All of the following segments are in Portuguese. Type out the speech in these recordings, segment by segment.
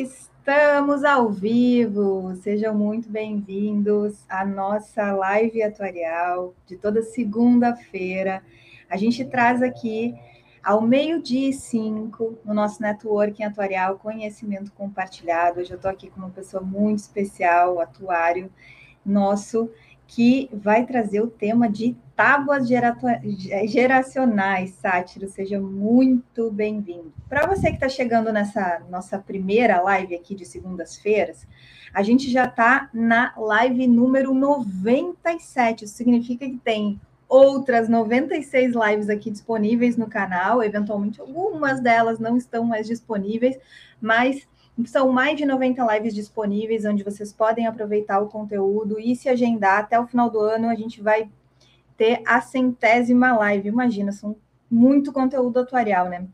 Estamos ao vivo, sejam muito bem-vindos à nossa live atuarial de toda segunda-feira. A gente traz aqui ao meio-dia e cinco no nosso networking atuarial Conhecimento Compartilhado. Hoje eu estou aqui com uma pessoa muito especial, atuário nosso, que vai trazer o tema de tábuas geracionais, Sátiro. Seja muito bem-vindo. Para você que está chegando nessa nossa primeira live aqui de segundas-feiras, a gente já está na live número 97. Isso significa que tem outras 96 lives aqui disponíveis no canal. Eventualmente, algumas delas não estão mais disponíveis, mas são mais de 90 lives disponíveis, onde vocês podem aproveitar o conteúdo e se agendar. Até o final do ano, a gente vai ter a centésima live. Imagina, são muito conteúdo atuarial, né?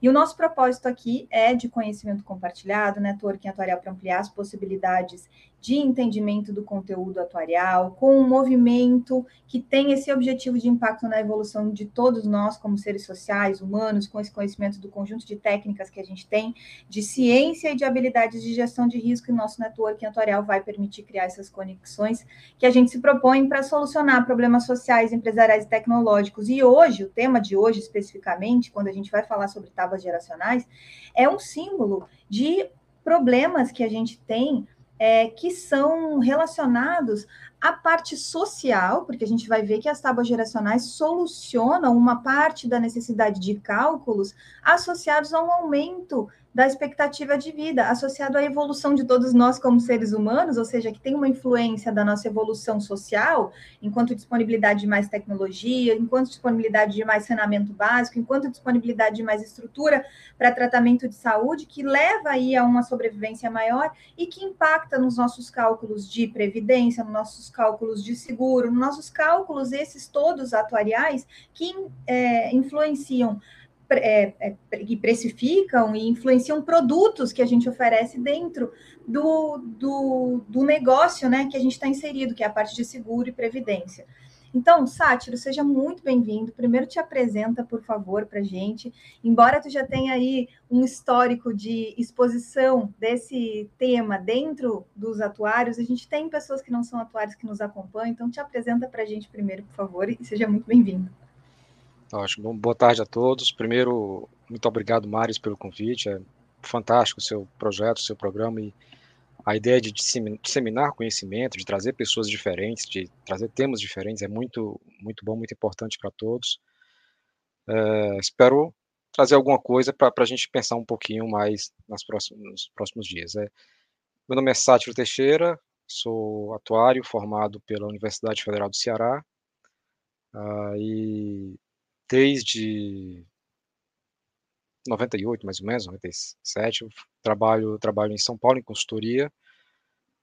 E o nosso propósito aqui é de conhecimento compartilhado, networking atuarial para ampliar as possibilidades de entendimento do conteúdo atuarial, com um movimento que tem esse objetivo de impacto na evolução de todos nós, como seres sociais, humanos, com esse conhecimento do conjunto de técnicas que a gente tem, de ciência e de habilidades de gestão de risco, e nosso networking atuarial vai permitir criar essas conexões que a gente se propõe para solucionar problemas sociais, empresariais e tecnológicos. E hoje, o tema de hoje especificamente, quando a gente vai falar sobre tábuas geracionais, é um símbolo de problemas que a gente tem é, que são relacionados à parte social, porque a gente vai ver que as tábuas geracionais solucionam uma parte da necessidade de cálculos associados a um aumento da expectativa de vida, associado à evolução de todos nós como seres humanos, ou seja, que tem uma influência da nossa evolução social, enquanto disponibilidade de mais tecnologia, enquanto disponibilidade de mais saneamento básico, enquanto disponibilidade de mais estrutura para tratamento de saúde, que leva aí a uma sobrevivência maior e que impacta nos nossos cálculos de previdência, nos nossos cálculos de seguro, nos nossos cálculos, esses todos atuariais, que é, influenciam é, é, que precificam e influenciam produtos que a gente oferece dentro do, do, do negócio né, que a gente está inserido, que é a parte de seguro e previdência. Então, Sátiro, seja muito bem-vindo. Primeiro te apresenta, por favor, para gente. Embora tu já tenha aí um histórico de exposição desse tema dentro dos atuários, a gente tem pessoas que não são atuários que nos acompanham, então te apresenta para gente primeiro, por favor, e seja muito bem-vindo. Ótimo. Boa tarde a todos. Primeiro, muito obrigado, Maris, pelo convite. É fantástico o seu projeto, o seu programa e a ideia de disseminar conhecimento, de trazer pessoas diferentes, de trazer temas diferentes é muito, muito bom, muito importante para todos. É, espero trazer alguma coisa para a gente pensar um pouquinho mais nas próximos, nos próximos dias. É, meu nome é Sátiro Teixeira, sou atuário formado pela Universidade Federal do Ceará uh, e desde 98, mais ou menos, 97, eu trabalho, trabalho em São Paulo em consultoria.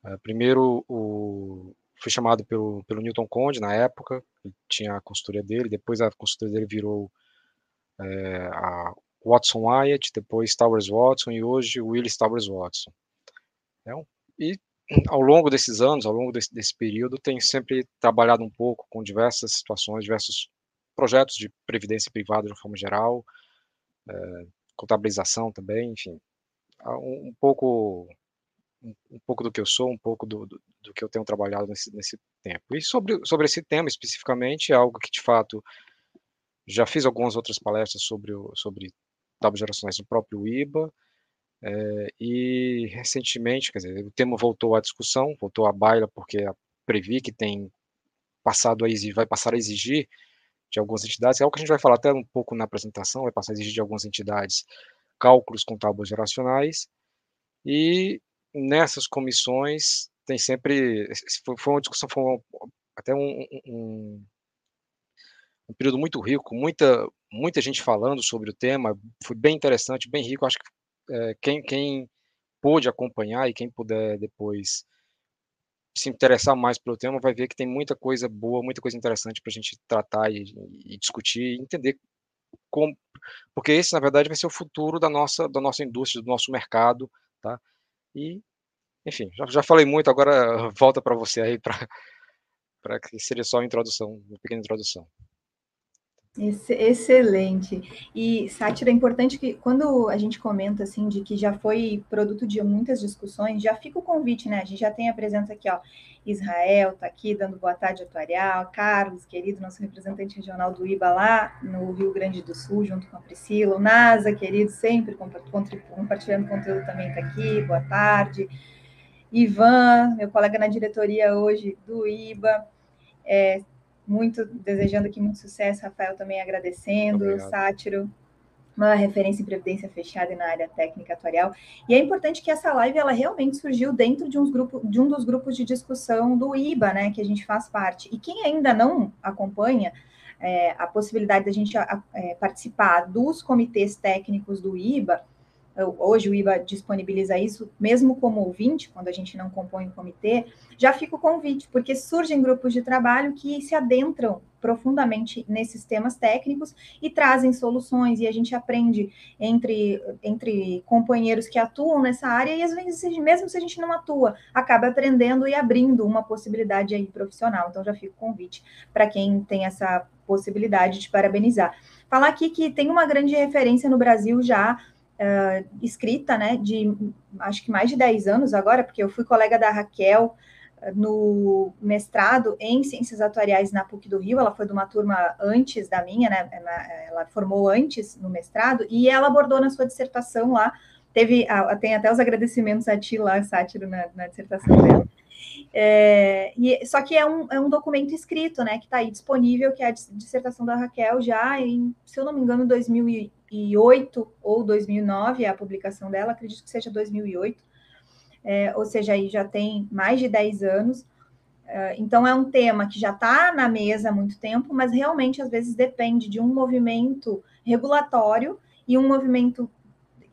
Uh, primeiro, o, fui chamado pelo, pelo Newton Conde, na época, tinha a consultoria dele, depois a consultoria dele virou é, a Watson Wyatt, depois Towers Watson e hoje Willis Towers Watson. É e ao longo desses anos, ao longo desse, desse período, tenho sempre trabalhado um pouco com diversas situações, diversos projetos de previdência privada de uma forma geral, é, contabilização também, enfim, um, um pouco um, um, pouco do que eu sou, um pouco do, do, do, que eu tenho trabalhado nesse, nesse tempo. E sobre, sobre esse tema especificamente, é algo que de fato já fiz algumas outras palestras sobre, sobre tábuas geracionais no próprio IBA, é, e recentemente, quer dizer, o tema voltou à discussão, voltou à baila, porque a Previ, que tem passado a exigir, vai passar a exigir de algumas entidades, é algo que a gente vai falar até um pouco na apresentação, vai passar a exigir de algumas entidades cálculos com tábuas geracionais, e nessas comissões tem sempre, foi uma discussão, foi até um, um, um, período muito rico, muita, muita gente falando sobre o tema, foi bem interessante, bem rico, acho que é, quem, quem pôde acompanhar e quem puder depois se interessar mais pelo tema, vai ver que tem muita coisa boa, muita coisa interessante para a gente tratar e, e, discutir e entender como, porque esse na verdade vai ser o futuro da nossa da nossa indústria, do nosso mercado, tá? E enfim, já, já falei muito, agora volta para você aí para que seria só introdução, uma pequena introdução. Excelente. E, Sátira, é importante que quando a gente comenta assim de que já foi produto de muitas discussões, já fica o convite, né? A gente já tem a presença aqui, ó. Israel está aqui dando boa tarde atuarial, Carlos, querido, nosso representante regional do IBA lá no Rio Grande do Sul, junto com a Priscila, o NASA, querido, sempre compartilhando conteúdo também está aqui, boa tarde. Ivan, meu colega na diretoria hoje do IBA, é, muito desejando aqui muito sucesso, Rafael também agradecendo, Obrigado. Sátiro, uma referência em previdência fechada e na área técnica atuarial. E é importante que essa live ela realmente surgiu dentro de, uns grupo, de um dos grupos de discussão do IBA, né, que a gente faz parte. E quem ainda não acompanha é, a possibilidade da gente a, é, participar dos comitês técnicos do IBA, hoje o IBA disponibiliza isso, mesmo como ouvinte, quando a gente não compõe o comitê, já fica o convite, porque surgem grupos de trabalho que se adentram profundamente nesses temas técnicos e trazem soluções, e a gente aprende entre, entre companheiros que atuam nessa área, e às vezes, mesmo se a gente não atua, acaba aprendendo e abrindo uma possibilidade aí profissional. Então já fica o convite para quem tem essa possibilidade de parabenizar. Falar aqui que tem uma grande referência no Brasil já uh, escrita, né, de acho que mais de 10 anos agora, porque eu fui colega da Raquel uh, no mestrado em Ciências Atuariais na PUC do Rio, ela foi de uma turma antes da minha, né, ela formou antes no mestrado, e ela abordou na sua dissertação lá, teve, tem até os agradecimentos a ti lá, Sátiro, na, na dissertação dela, é, e, só que é um, é um documento escrito, né, que está aí disponível, que é a dissertação da Raquel já em, se eu não me engano, 2008 ou 2009, a publicação dela, acredito que seja 2008, é, ou seja, aí já tem mais de 10 anos. É, então, é um tema que já está na mesa há muito tempo, mas realmente, às vezes, depende de um movimento regulatório e um movimento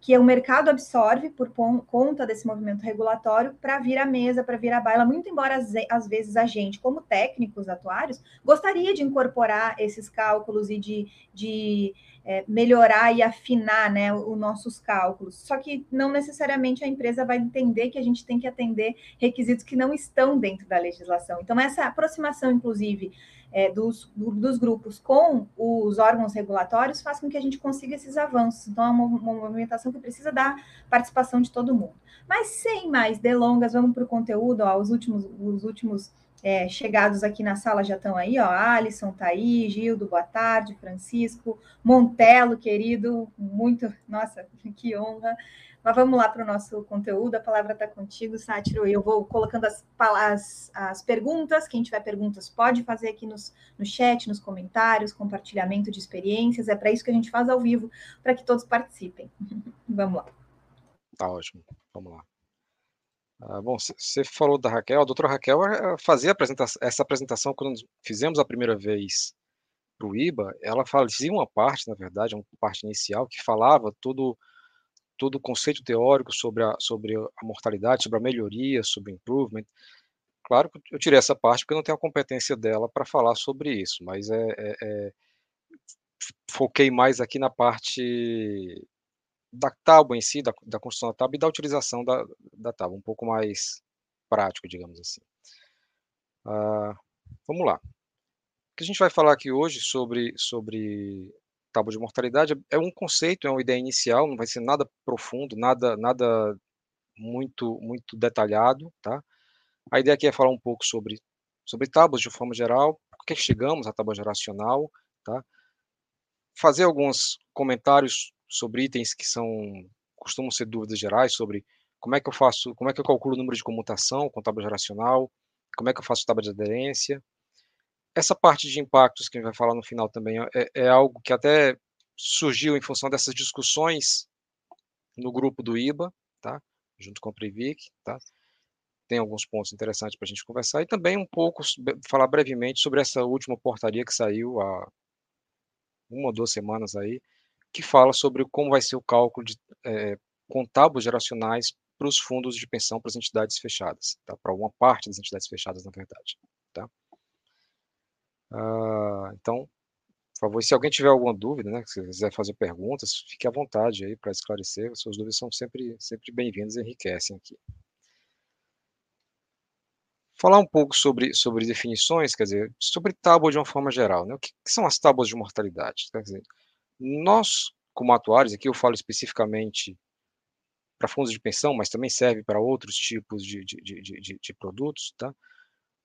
que o mercado absorve por conta desse movimento regulatório para vir à mesa, para vir à baila, muito embora às vezes a gente, como técnicos atuários, gostaria de incorporar esses cálculos e de, de é, melhorar e afinar né, os nossos cálculos. Só que não necessariamente a empresa vai entender que a gente tem que atender requisitos que não estão dentro da legislação. Então, essa aproximação, inclusive, é, dos, dos grupos com os órgãos regulatórios faz com que a gente consiga esses avanços. Então, é uma, uma movimentação que precisa da participação de todo mundo. Mas sem mais delongas, vamos para o conteúdo. Ó, os últimos, os últimos é, chegados aqui na sala já estão aí, ó. Alisson tá aí, Gildo, boa tarde, Francisco, Montelo, querido, muito, nossa, que honra. Mas vamos lá para o nosso conteúdo. A palavra está contigo, Sátiro. Eu vou colocando as, as, as, perguntas. Quem tiver perguntas pode fazer aqui nos, no chat, nos comentários, compartilhamento de experiências. É para isso que a gente faz ao vivo, para que todos participem. vamos lá. Tá ótimo. Vamos lá. Ah, bom, você falou da Raquel. A doutora Raquel fazia essa apresentação quando fizemos a primeira vez para o IBA. Ela fazia uma parte, na verdade, uma parte inicial, que falava tudo todo o conceito teórico sobre a, sobre a mortalidade, sobre a melhoria, sobre improvement. Claro que eu tirei essa parte porque eu não tenho a competência dela para falar sobre isso, mas é, é, é, foquei mais aqui na parte da tábua em si, da, da construção da tábua e da utilização da, da tábua, um pouco mais prático, digamos assim. Ah, vamos lá. O que a gente vai falar aqui hoje sobre, sobre tábua de mortalidade é um conceito, é uma ideia inicial, não vai ser nada profundo, nada, nada muito, muito detalhado, tá? A ideia aqui é falar um pouco sobre, sobre tábuas de forma geral, por que chegamos à tábua geracional, tá? Fazer alguns comentários sobre itens que são costumam ser dúvidas gerais sobre como é que eu faço, como é que eu calculo o número de comutação com tábua geracional, como é que eu faço tábua de aderência, essa parte de impactos que a gente vai falar no final também é, é algo que até surgiu em função dessas discussões no grupo do IBA, tá? junto com a Privic, tá? tem alguns pontos interessantes para a gente conversar, e também um pouco, falar brevemente sobre essa última portaria que saiu há uma ou duas semanas aí, que fala sobre como vai ser o cálculo de é, contábulos geracionais para os fundos de pensão para as entidades fechadas, tá? para uma parte das entidades fechadas, na verdade. Tá? Ah, então, por favor, se alguém tiver alguma dúvida, né, se quiser fazer perguntas, fique à vontade aí para esclarecer. Suas dúvidas são sempre, sempre bem-vindas e enriquecem aqui. falar um pouco sobre, sobre definições, quer dizer, sobre tábua de uma forma geral. Né? O que, que são as tábuas de mortalidade? Quer dizer, nós, como atuários, aqui eu falo especificamente para fundos de pensão, mas também serve para outros tipos de, de, de, de, de produtos, tá?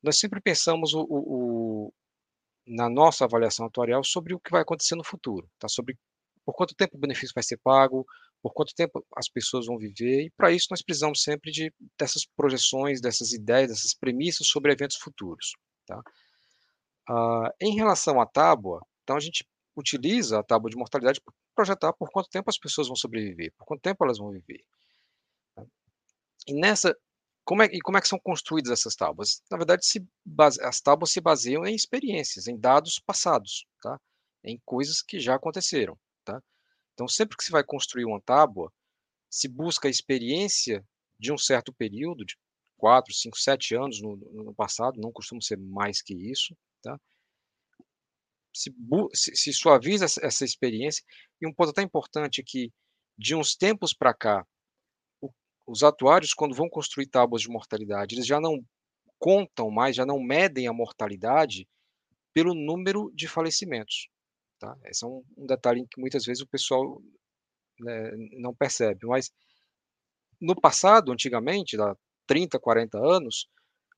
nós sempre pensamos o, o, na nossa avaliação atuarial sobre o que vai acontecer no futuro, tá? sobre por quanto tempo o benefício vai ser pago, por quanto tempo as pessoas vão viver, e para isso nós precisamos sempre de dessas projeções, dessas ideias, dessas premissas sobre eventos futuros. Tá? Ah, em relação à tábua, então a gente utiliza a tábua de mortalidade para projetar por quanto tempo as pessoas vão sobreviver, por quanto tempo elas vão viver. Tá? E nessa, como é, e como é que são construídas essas tábuas? Na verdade, base, as tábuas se baseiam em experiências, em dados passados, tá? em coisas que já aconteceram. Tá? Então, sempre que se vai construir uma tábua, se busca a experiência de um certo período, de 4, 5, 7 anos no, no passado, não costuma ser mais que isso, tá? se, se, se suaviza essa experiência. E um ponto até importante é que, de uns tempos para cá, os atuários, quando vão construir tábuas de mortalidade, eles já não contam mais, já não medem a mortalidade pelo número de falecimentos. Tá? Esse é um, um detalhe que muitas vezes o pessoal né, não percebe. Mas no passado, antigamente, há 30, 40 anos,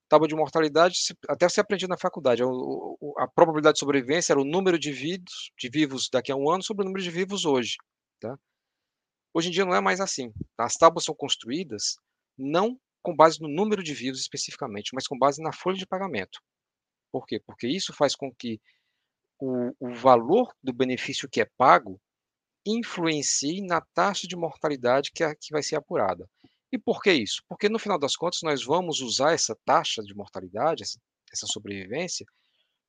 tábua de mortalidade, até se aprendia na faculdade, a, probabilidade de sobrevivência era o número de vivos, de vivos daqui a um ano sobre o número de vivos hoje. Tá? Hoje em dia não é mais assim. As tábuas são construídas não com base no número de vivos especificamente, mas com base na folha de pagamento. Por quê? Porque isso faz com que o, o valor do benefício que é pago influencie na taxa de mortalidade que, é, que vai ser apurada. E por que isso? Porque no final das contas nós vamos usar essa taxa de mortalidade, essa, essa sobrevivência,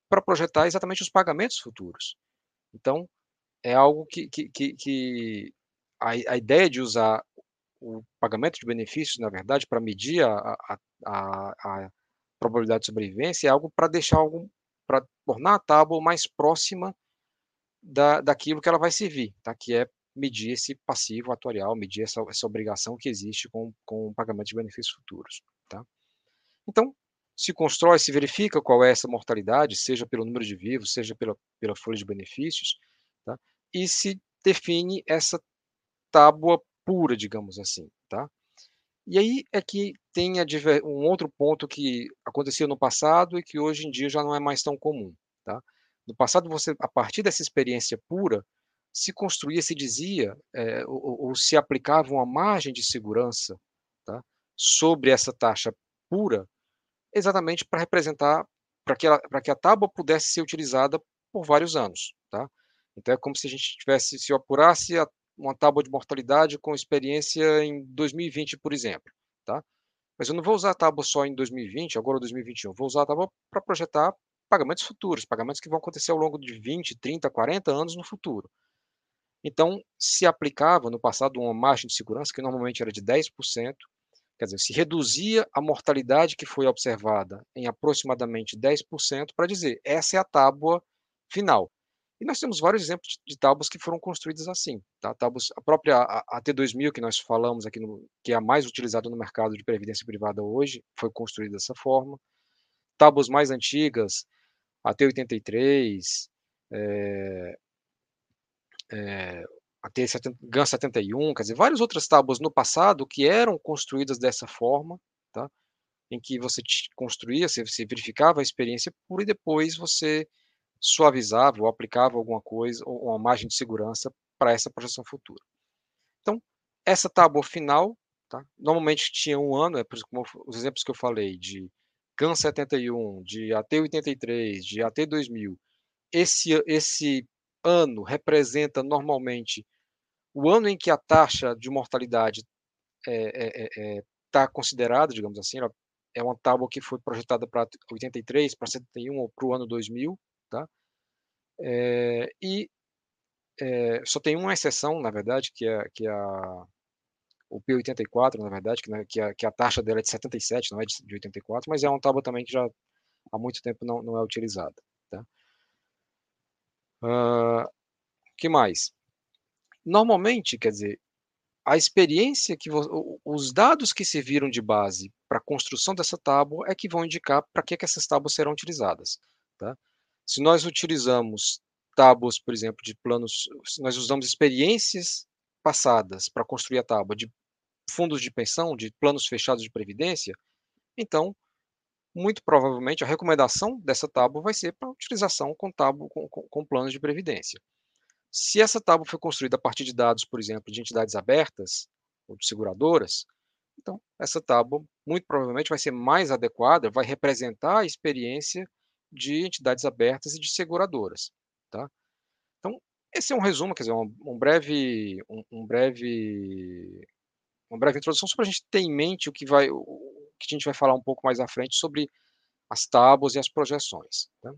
para projetar exatamente os pagamentos futuros. Então, é algo que, que, que, que a, a, ideia de usar o pagamento de benefícios, na verdade, para medir a, a, a, probabilidade de sobrevivência, é algo para deixar algo para tornar a tábua mais próxima da, daquilo que ela vai servir, tá? que é medir esse passivo atuarial, medir essa, essa obrigação que existe com, com o pagamento de benefícios futuros. Tá? Então, se constrói, se verifica qual é essa mortalidade, seja pelo número de vivos, seja pela, pela folha de benefícios, tá? e se define essa tábua pura, digamos assim. Tá? E aí é que tem um outro ponto que acontecia no passado e que hoje em dia já não é mais tão comum. Tá? No passado, você, a partir dessa experiência pura, se construía, se dizia, é, ou, ou, se aplicava uma margem de segurança tá? sobre essa taxa pura, exatamente para representar, para que, que a tábua pudesse ser utilizada por vários anos. Tá? Então é como se a gente tivesse, se eu apurasse a uma tábua de mortalidade com experiência em 2020, por exemplo, tá? Mas eu não vou usar a tábua só em 2020, agora 2021, vou usar a tábua para projetar pagamentos futuros, pagamentos que vão acontecer ao longo de 20, 30, 40 anos no futuro. Então, se aplicava no passado uma margem de segurança que normalmente era de 10%, quer dizer, se reduzia a mortalidade que foi observada em aproximadamente 10% para dizer, essa é a tábua final. E nós temos vários exemplos de tábuas que foram construídas assim. Tá? Tábuas, a própria AT2000, que nós falamos aqui, no, que é a mais utilizada no mercado de previdência privada hoje, foi construída dessa forma. Tábuas mais antigas, a T83, é, é, a T70, GAN 71, quer dizer, várias outras tábuas no passado que eram construídas dessa forma, tá? em que você construía, você, você verificava a experiência pura e depois você suavizava ou aplicava alguma coisa, ou uma margem de segurança para essa projeção futura. Então, essa tábua final, tá? normalmente tinha um ano, é como os exemplos que eu falei, de CAN 71, de AT 83, de AT 2000, esse, esse ano representa normalmente o ano em que a taxa de mortalidade está é, é, é, tá considerada, digamos assim, é uma tábua que foi projetada para 83, para 71 ou para o ano 2000, tá? É, e é, só tem uma exceção, na verdade, que é, que é a, o P84, na verdade, que, né, que, a, que a taxa dela é de 77, não é de, de 84, mas é uma tábua também que já há muito tempo não, não é utilizada. Tá? Uh, que mais? Normalmente, quer dizer, a experiência que os dados que serviram de base para a construção dessa tábua é que vão indicar para que, que essas tábuas serão utilizadas. Tá? Se nós utilizamos tábuas, por exemplo, de planos, se nós usamos experiências passadas para construir a tábua de fundos de pensão, de planos fechados de previdência, então, muito provavelmente, a recomendação dessa tábua vai ser para utilização com, tábua, com, com, com planos de previdência. Se essa tábua foi construída a partir de dados, por exemplo, de entidades abertas ou de seguradoras, então essa tábua muito provavelmente vai ser mais adequada, vai representar a experiência de entidades abertas e de seguradoras, tá? Então esse é um resumo, quer dizer, um, um breve, um, um, breve, uma breve introdução só para a gente ter em mente o que vai, o que a gente vai falar um pouco mais à frente sobre as tábuas e as projeções. Tá?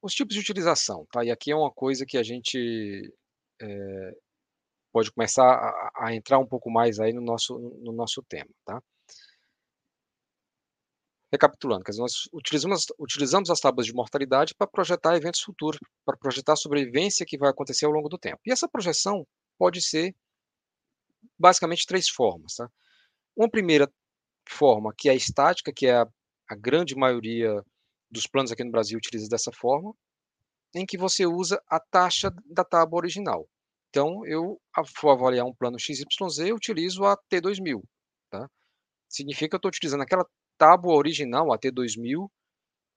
Os tipos de utilização, tá? E aqui é uma coisa que a gente é, pode começar a, a, entrar um pouco mais aí no nosso, no nosso tema, tá? Recapitulando, dizer, nós utilizamos, utilizamos as tábuas de mortalidade para projetar eventos futuros, para projetar a sobrevivência que vai acontecer ao longo do tempo. E essa projeção pode ser basicamente três formas, tá? Uma primeira forma, que é a estática, que é a, a grande maioria dos planos aqui no Brasil utiliza dessa forma, em que você usa a taxa da tábua original. Então, eu vou avaliar um plano XYZ, eu utilizo a T2000. Tá? Significa que eu estou utilizando aquela tábua original, a T2000,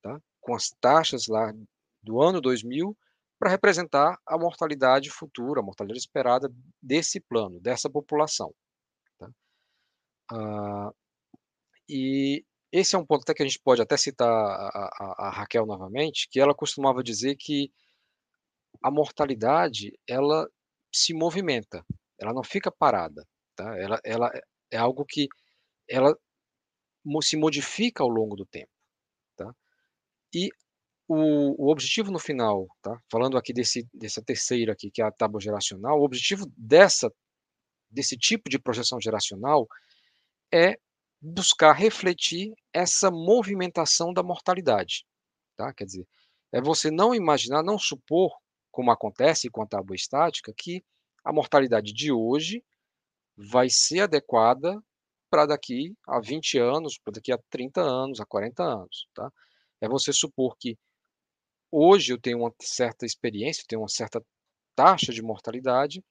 tá? com as taxas lá do ano 2000, para representar a mortalidade futura, a mortalidade esperada desse plano, dessa população. Tá? Ah, e esse é um ponto até que a gente pode até citar a, a, a Raquel novamente, que ela costumava dizer que a mortalidade ela se movimenta, ela não fica parada, tá? Ela, ela é algo que ela se modifica ao longo do tempo, tá? E o, o objetivo no final, tá? Falando aqui desse dessa terceira aqui, que é a tábua geracional, o objetivo dessa desse tipo de projeção geracional é buscar refletir essa movimentação da mortalidade, tá? Quer dizer, é você não imaginar, não supor, como acontece com a tábua estática, que a mortalidade de hoje vai ser adequada para daqui a 20 anos, para daqui a 30 anos, a 40 anos, tá? É você supor que hoje eu tenho uma certa experiência, tenho uma certa taxa de mortalidade,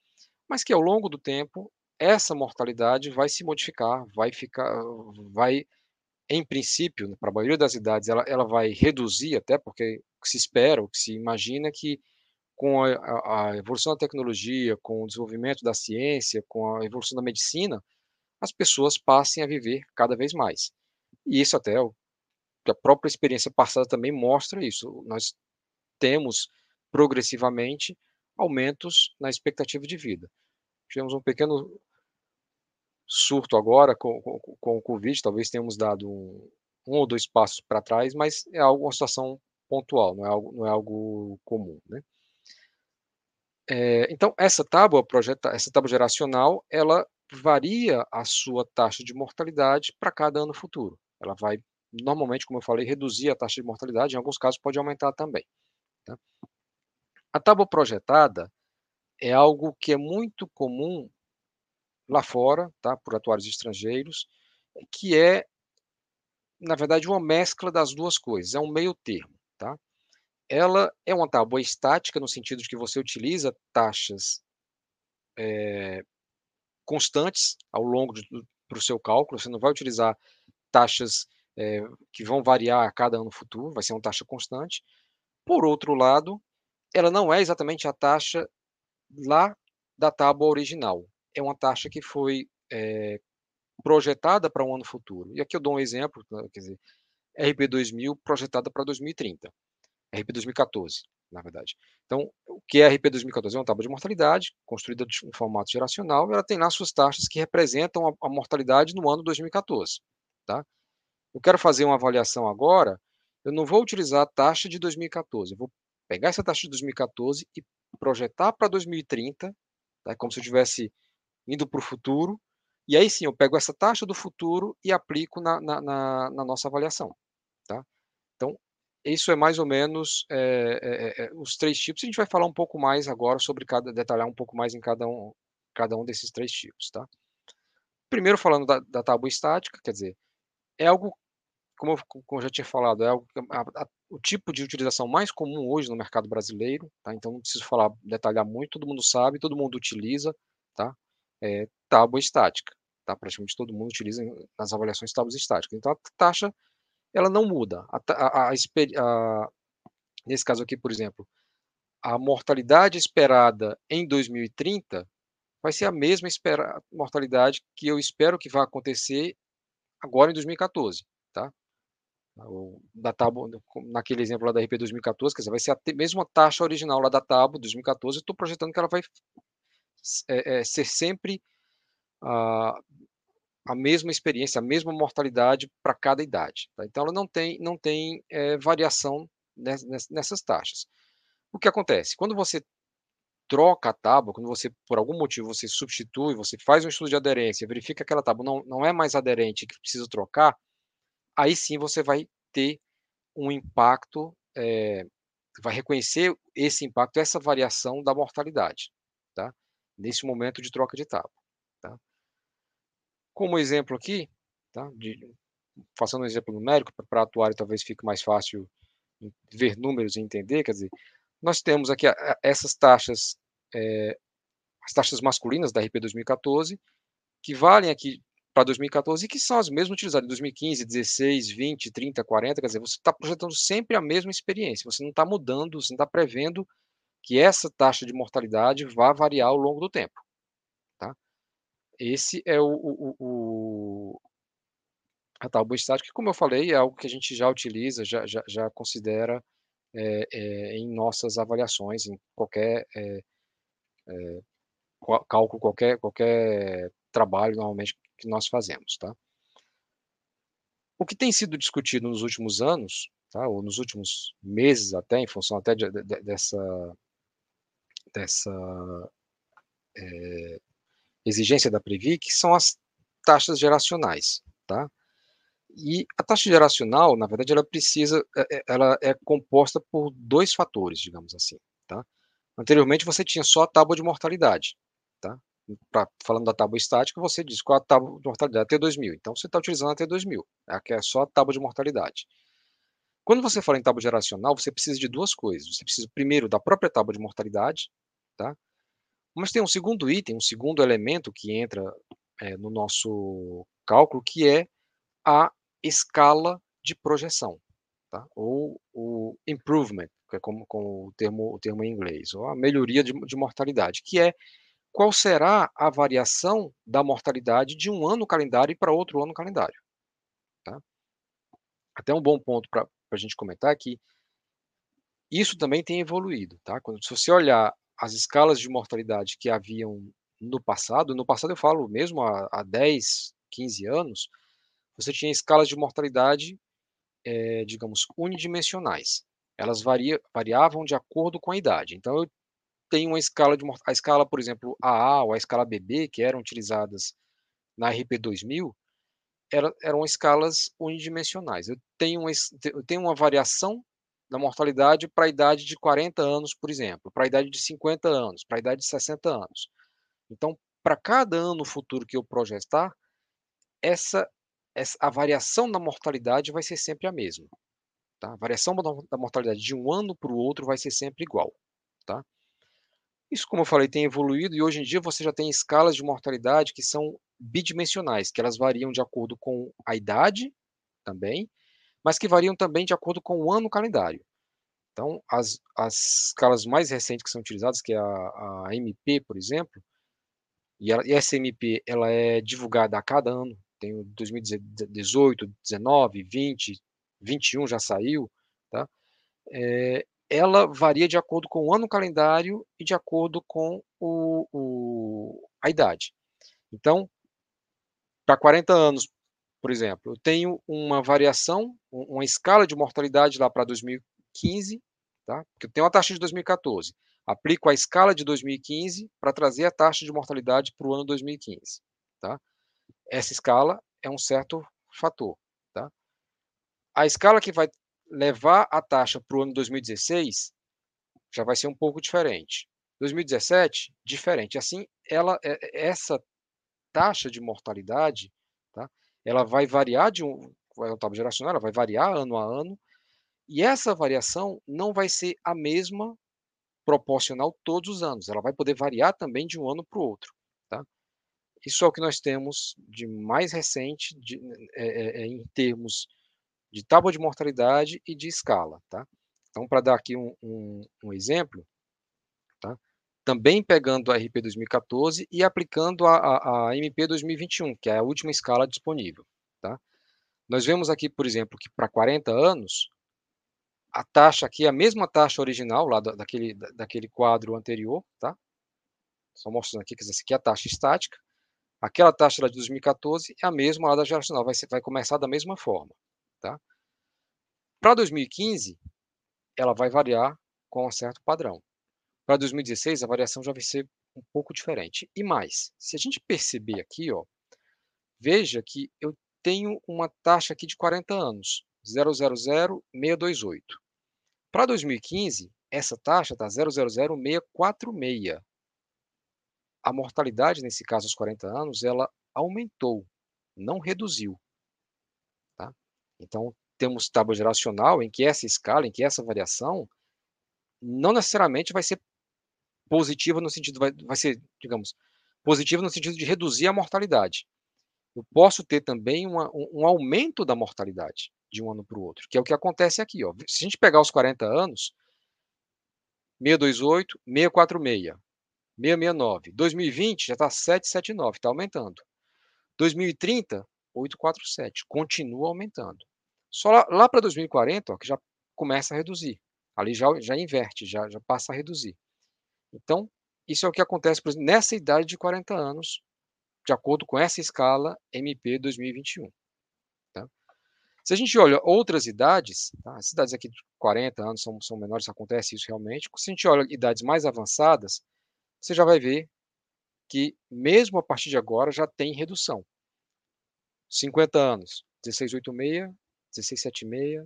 mas que ao longo do tempo essa mortalidade vai se modificar, vai ficar, vai, em princípio, para a maioria das idades, ela, ela vai reduzir até, porque se espera, o que se imagina é que com a, a, evolução da tecnologia, com o desenvolvimento da ciência, com a evolução da medicina, as pessoas passem a viver cada vez mais. E isso até a própria experiência passada também mostra isso. Nós temos progressivamente aumentos na expectativa de vida. Tivemos um pequeno surto agora com, com, com o Covid, talvez tenhamos dado um, um ou dois passos para trás, mas é algo, uma situação pontual, não é algo, não é algo comum, né? É, então, essa tábua projeta, essa tábua geracional, ela varia a sua taxa de mortalidade para cada ano futuro. Ela vai, normalmente, como eu falei, reduzir a taxa de mortalidade, em alguns casos pode aumentar também. Tá? A tábua projetada é algo que é muito comum lá fora, tá, por atuários estrangeiros, que é, na verdade, uma mescla das duas coisas, é um meio termo. Tá? Ela é uma tábua estática, no sentido de que você utiliza taxas é, constantes ao longo para o seu cálculo, você não vai utilizar taxas é, que vão variar a cada ano futuro, vai ser uma taxa constante. Por outro lado, ela não é exatamente a taxa lá da tábua original é uma taxa que foi é, projetada para um ano futuro. E aqui eu dou um exemplo, né, quer dizer, RP 2000 projetada para 2030, RP 2014, na verdade. Então, o que é RP 2014? É uma tábua de mortalidade, construída em formato geracional, e ela tem lá suas taxas que representam a, a mortalidade no ano 2014. Tá? Eu quero fazer uma avaliação agora, eu não vou utilizar a taxa de 2014, eu vou pegar essa taxa de 2014 e projetar para 2030, tá? como se eu tivesse indo para o futuro, e aí sim eu pego essa taxa do futuro e aplico na, na, na, na nossa avaliação. Tá? Então, isso é mais ou menos é, é, os três tipos. A gente vai falar um pouco mais agora sobre cada, detalhar um pouco mais em cada um, cada um desses três tipos, tá? Primeiro, falando da, da tábua estática, quer dizer, é algo, como eu, como eu já tinha falado, é algo, a, a, o tipo de utilização mais comum hoje no mercado brasileiro, tá? Então não preciso falar, detalhar muito, todo mundo sabe, todo mundo utiliza, tá? É, tábua estática, tá? Praticamente todo mundo utiliza nas avaliações tábuas estáticas. Então a taxa, ela não muda. A, a, a, nesse caso aqui, por exemplo, a mortalidade esperada em 2030 vai ser a mesma espera, mortalidade que eu espero que vá acontecer agora em 2014, tá? Da tábua, naquele exemplo lá da RP 2014, quer dizer, vai ser a mesma taxa original lá da tábua 2014, estou projetando que ela vai é, é, ser sempre a, a mesma experiência, a mesma mortalidade para cada idade. Tá? Então, ela não tem, não tem é, variação nessas taxas. O que acontece? Quando você troca a tábua, quando você, por algum motivo, você substitui, você faz um estudo de aderência, verifica que aquela tábua não, não é mais aderente, que precisa trocar, aí sim você vai ter um impacto, é, vai reconhecer esse impacto, essa variação da mortalidade, tá? Nesse momento de troca de tábua, tá? Como exemplo aqui, tá? De, passando um exemplo numérico, para atuar talvez fique mais fácil ver números e entender, quer dizer, nós temos aqui essas taxas, é, as taxas masculinas da RP 2014, que valem aqui para 2014 e que são as mesmas utilizadas em 2015, 16, 20, 30, 40, quer dizer, você está projetando sempre a mesma experiência, você não está mudando, você não está prevendo que essa taxa de mortalidade vá variar ao longo do tempo. Esse é o, o, o a tábua estática, que, como eu falei, é algo que a gente já utiliza, já, já, já considera é, é, em nossas avaliações, em qualquer é, cálculo, qualquer, qualquer trabalho normalmente que nós fazemos, tá? O que tem sido discutido nos últimos anos, tá, ou nos últimos meses até, em função até de, de, dessa, dessa exigência da Previc, são as taxas geracionais, tá? E a taxa geracional, na verdade, ela precisa, é, é, ela é composta por dois fatores, digamos assim, tá? Anteriormente você tinha só a tábua de mortalidade, tá? Pra, falando da tábua estática, você diz qual a tábua de mortalidade até 2000. Então você está utilizando até 2000, que é só a tábua de mortalidade. Quando você fala em tábua geracional, você precisa de duas coisas. Você precisa primeiro da própria tábua de mortalidade, tá? Mas tem um segundo item, um segundo elemento que entra é, no nosso cálculo, que é a escala de projeção, tá? ou o improvement, que é como, como o, termo, o termo em inglês, ou a melhoria de, de mortalidade, que é qual será a variação da mortalidade de um ano calendário para outro ano calendário. Tá? Até um bom ponto para a gente comentar é que isso também tem evoluído. Tá? Quando, se você olhar as escalas de mortalidade que haviam no passado, no passado eu falo mesmo há, há 10, 15 anos, você tinha escalas de mortalidade, é, digamos, unidimensionais. Elas varia, variavam de acordo com a idade. Então, eu tenho uma escala de a escala, por exemplo, AA ou a escala BB, que eram utilizadas na RP 2000, era, eram escalas unidimensionais. Eu tenho, eu tenho uma variação da mortalidade para a idade de 40 anos, por exemplo, para a idade de 50 anos, para a idade de 60 anos. Então, para cada ano futuro que eu projetar, essa a variação da mortalidade vai ser sempre a mesma. Tá? A variação da mortalidade de um ano para o outro vai ser sempre igual. Tá? Isso, como eu falei, tem evoluído e hoje em dia você já tem escalas de mortalidade que são bidimensionais, que elas variam de acordo com a idade também, mas que variam também de acordo com o ano calendário. Então, as, as escalas mais recentes que são utilizadas, que é a, a MP, por exemplo, e, ela, e essa MP ela é divulgada a cada ano, tem 2018, 19, 20, 21 já saiu, tá? É, ela varia de acordo com o ano calendário e de acordo com o, o a idade. Então, para 40 anos, por exemplo, eu tenho uma variação, uma escala de mortalidade lá para 2015, tá? Porque eu tenho a taxa de 2014. Aplico a escala de 2015 para trazer a taxa de mortalidade para o ano 2015, tá? essa escala é um certo fator. Tá? A escala que vai levar a taxa para o ano 2016 já vai ser um pouco diferente. 2017, diferente. Assim, ela, é, essa taxa de mortalidade? Ela vai variar de um, vai um tábua geracional, ela vai variar ano a ano, e essa variação não vai ser a mesma proporcional todos os anos, ela vai poder variar também de um ano para o outro. Tá? Isso é o que nós temos de mais recente de, é, é, em termos de tábua de mortalidade e de escala. Tá? Então, para dar aqui um, um, um exemplo? Também pegando a RP 2014 e aplicando a, a, a, MP 2021, que é a última escala disponível. Tá? Nós vemos aqui, por exemplo, que para 40 anos, a taxa aqui é a mesma taxa original lá da, daquele, daquele quadro anterior, tá? Só mostrando aqui que essa aqui é a taxa estática. Aquela taxa lá de 2014 é a mesma lá da geracional, vai, ser, vai começar da mesma forma, tá? Para 2015, ela vai variar com um certo padrão. Para 2016, a variação já vai ser um pouco diferente. E mais, se a gente perceber aqui, ó, veja que eu tenho uma taxa aqui de 40 anos, 000628. Para 2015, essa taxa está 0,00646. A mortalidade, nesse caso, aos 40 anos, ela aumentou, não reduziu. Tá? Então, temos tábua geracional em que essa escala, em que essa variação, não necessariamente vai ser positiva no sentido, vai, vai ser, digamos, positiva no sentido de reduzir a mortalidade. Eu posso ter também uma, um, um aumento da mortalidade de um ano para o outro, que é o que acontece aqui. Ó. Se a gente pegar os 40 anos, 628, 646, 669. 2020 já está 779, está aumentando. 2030, 847, continua aumentando. Só lá, lá para 2040, ó, que já começa a reduzir. Ali já, já inverte, já, já passa a reduzir. Então, isso é o que acontece, por exemplo, nessa idade de 40 anos, de acordo com essa escala MP 2021. Se a gente olha outras idades, tá? as idades aqui de 40 anos são, são menores, acontece isso realmente. Se a gente olha idades mais avançadas, você já vai ver que, mesmo a partir de agora, já tem redução. 50 anos, 1686, 1676,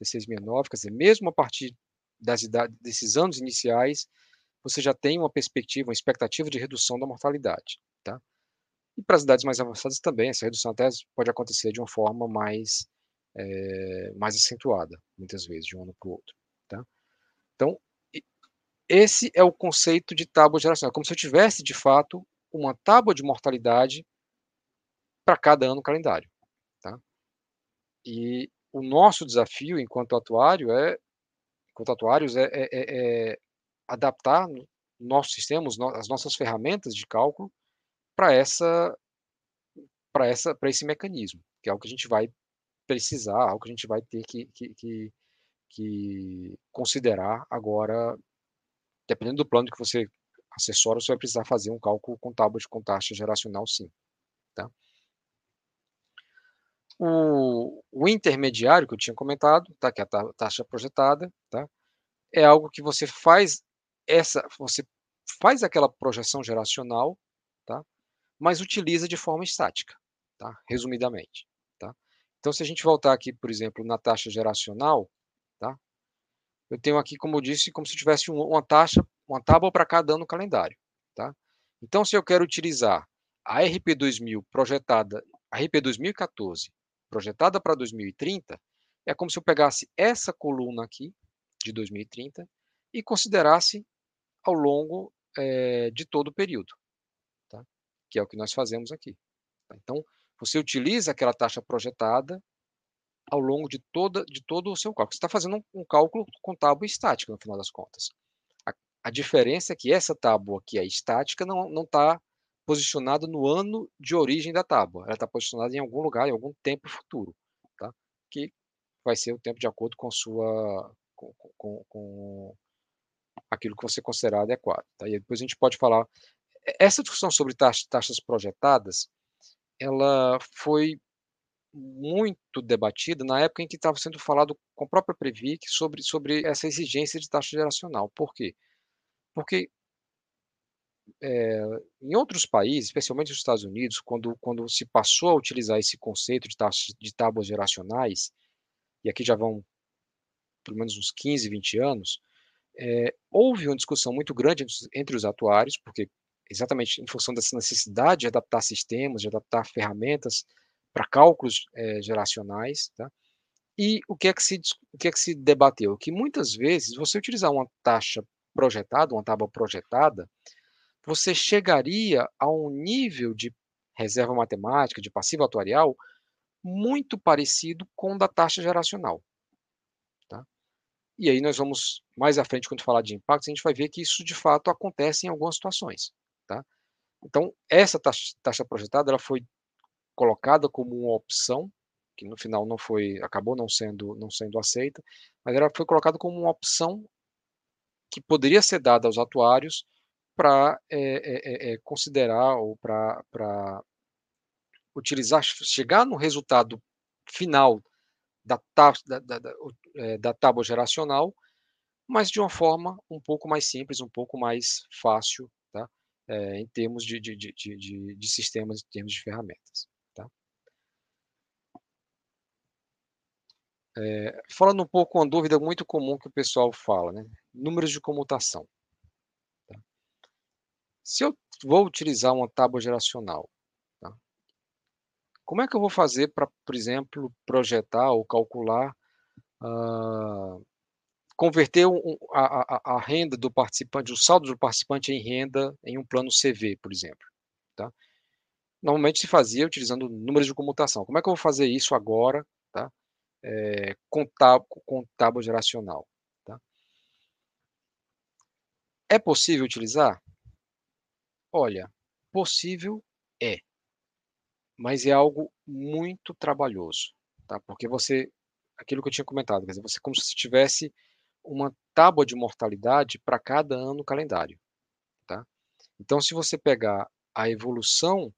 1669, quer dizer, mesmo a partir das idades, desses anos iniciais, você já tem uma perspectiva, uma expectativa de redução da mortalidade. Tá? E para as idades mais avançadas também, essa redução até pode acontecer de uma forma mais é, mais acentuada, muitas vezes, de um ano para o outro. Tá? Então, esse é o conceito de tábua geracional, é como se eu tivesse, de fato, uma tábua de mortalidade para cada ano calendário. Tá? E o nosso desafio, enquanto atuário, é, enquanto atuários, é, é, é, é adaptar nossos sistemas, as nossas ferramentas de cálculo para essa para essa para esse mecanismo, que é o que a gente vai precisar, algo que a gente vai ter que, que, que, que considerar agora, dependendo do plano que você assessora, você vai precisar fazer um cálculo com tábua de taxa geracional, sim. Tá? O, o, intermediário que eu tinha comentado, tá, que é a taxa projetada, tá, é algo que você faz essa, você faz aquela projeção geracional, tá, mas utiliza de forma estática, tá, resumidamente. Então, se a gente voltar aqui, por exemplo, na taxa geracional, tá? eu tenho aqui, como eu disse, como se tivesse uma taxa, uma tábua para cada ano calendário. Tá? Então, se eu quero utilizar a RP 2000 projetada, a RP 2014 projetada para 2030, é como se eu pegasse essa coluna aqui, de 2030, e considerasse ao longo é, de todo o período, tá? que é o que nós fazemos aqui. Tá? Então, você utiliza aquela taxa projetada ao longo de, toda, de todo o seu cálculo. Você está fazendo um, um, cálculo com tábua estática, no final das contas. A, a, diferença é que essa tábua que é estática não está posicionada no ano de origem da tábua. Ela está posicionada em algum lugar, em algum tempo futuro, tá? que vai ser o tempo de acordo com sua com, com, com aquilo que você considerar adequado. Tá? E depois a gente pode falar. Essa discussão sobre taxas, projetadas ela foi muito debatida na época em que estava sendo falado com a própria Previc sobre, sobre essa exigência de taxa geracional. Por quê? Porque é, em outros países, especialmente nos Estados Unidos, quando, quando se passou a utilizar esse conceito de, taxa, de tábuas geracionais, e aqui já vão pelo menos uns 15, 20 anos, é, houve uma discussão muito grande entre os atuários, porque exatamente em função dessa necessidade de adaptar sistemas, de adaptar ferramentas para cálculos é, geracionais, tá? E o que é que se o que é que se debateu? Que muitas vezes você utilizar uma taxa projetada, uma tábua projetada, você chegaria a um nível de reserva matemática, de passivo atuarial, muito parecido com o da taxa geracional. E aí nós vamos, mais à frente, quando falar de impactos, a gente vai ver que isso de fato acontece em algumas situações. Tá? Então, essa taxa, taxa projetada ela foi colocada como uma opção, que no final não foi, acabou não sendo, não sendo aceita, mas ela foi colocada como uma opção que poderia ser dada aos atuários para é, é, é, considerar ou para utilizar, chegar no resultado final da, da, da, da tábua geracional, mas de uma forma um pouco mais simples, um pouco mais fácil, tá? em termos de, de, de, de, de sistemas, em termos de ferramentas. É, falando um pouco uma dúvida muito comum que o pessoal fala, né? Números de comutação. Tá? Se eu vou utilizar uma tábua geracional, tá? Como é que eu vou fazer para, por exemplo, projetar ou calcular, uh, converter um, a, a, a, renda do participante, o saldo do participante em renda em um plano CV, por exemplo? Tá? Normalmente se fazia utilizando números de comutação. Como é que eu vou fazer isso agora? Tá? é, com, tábua, com tábua geracional. Tá? É possível utilizar? Olha, possível é, mas é algo muito trabalhoso, tá? Porque você, aquilo que eu tinha comentado, quer dizer, você como se tivesse uma tábua de mortalidade para cada ano calendário, tá? Então, se você pegar a evolução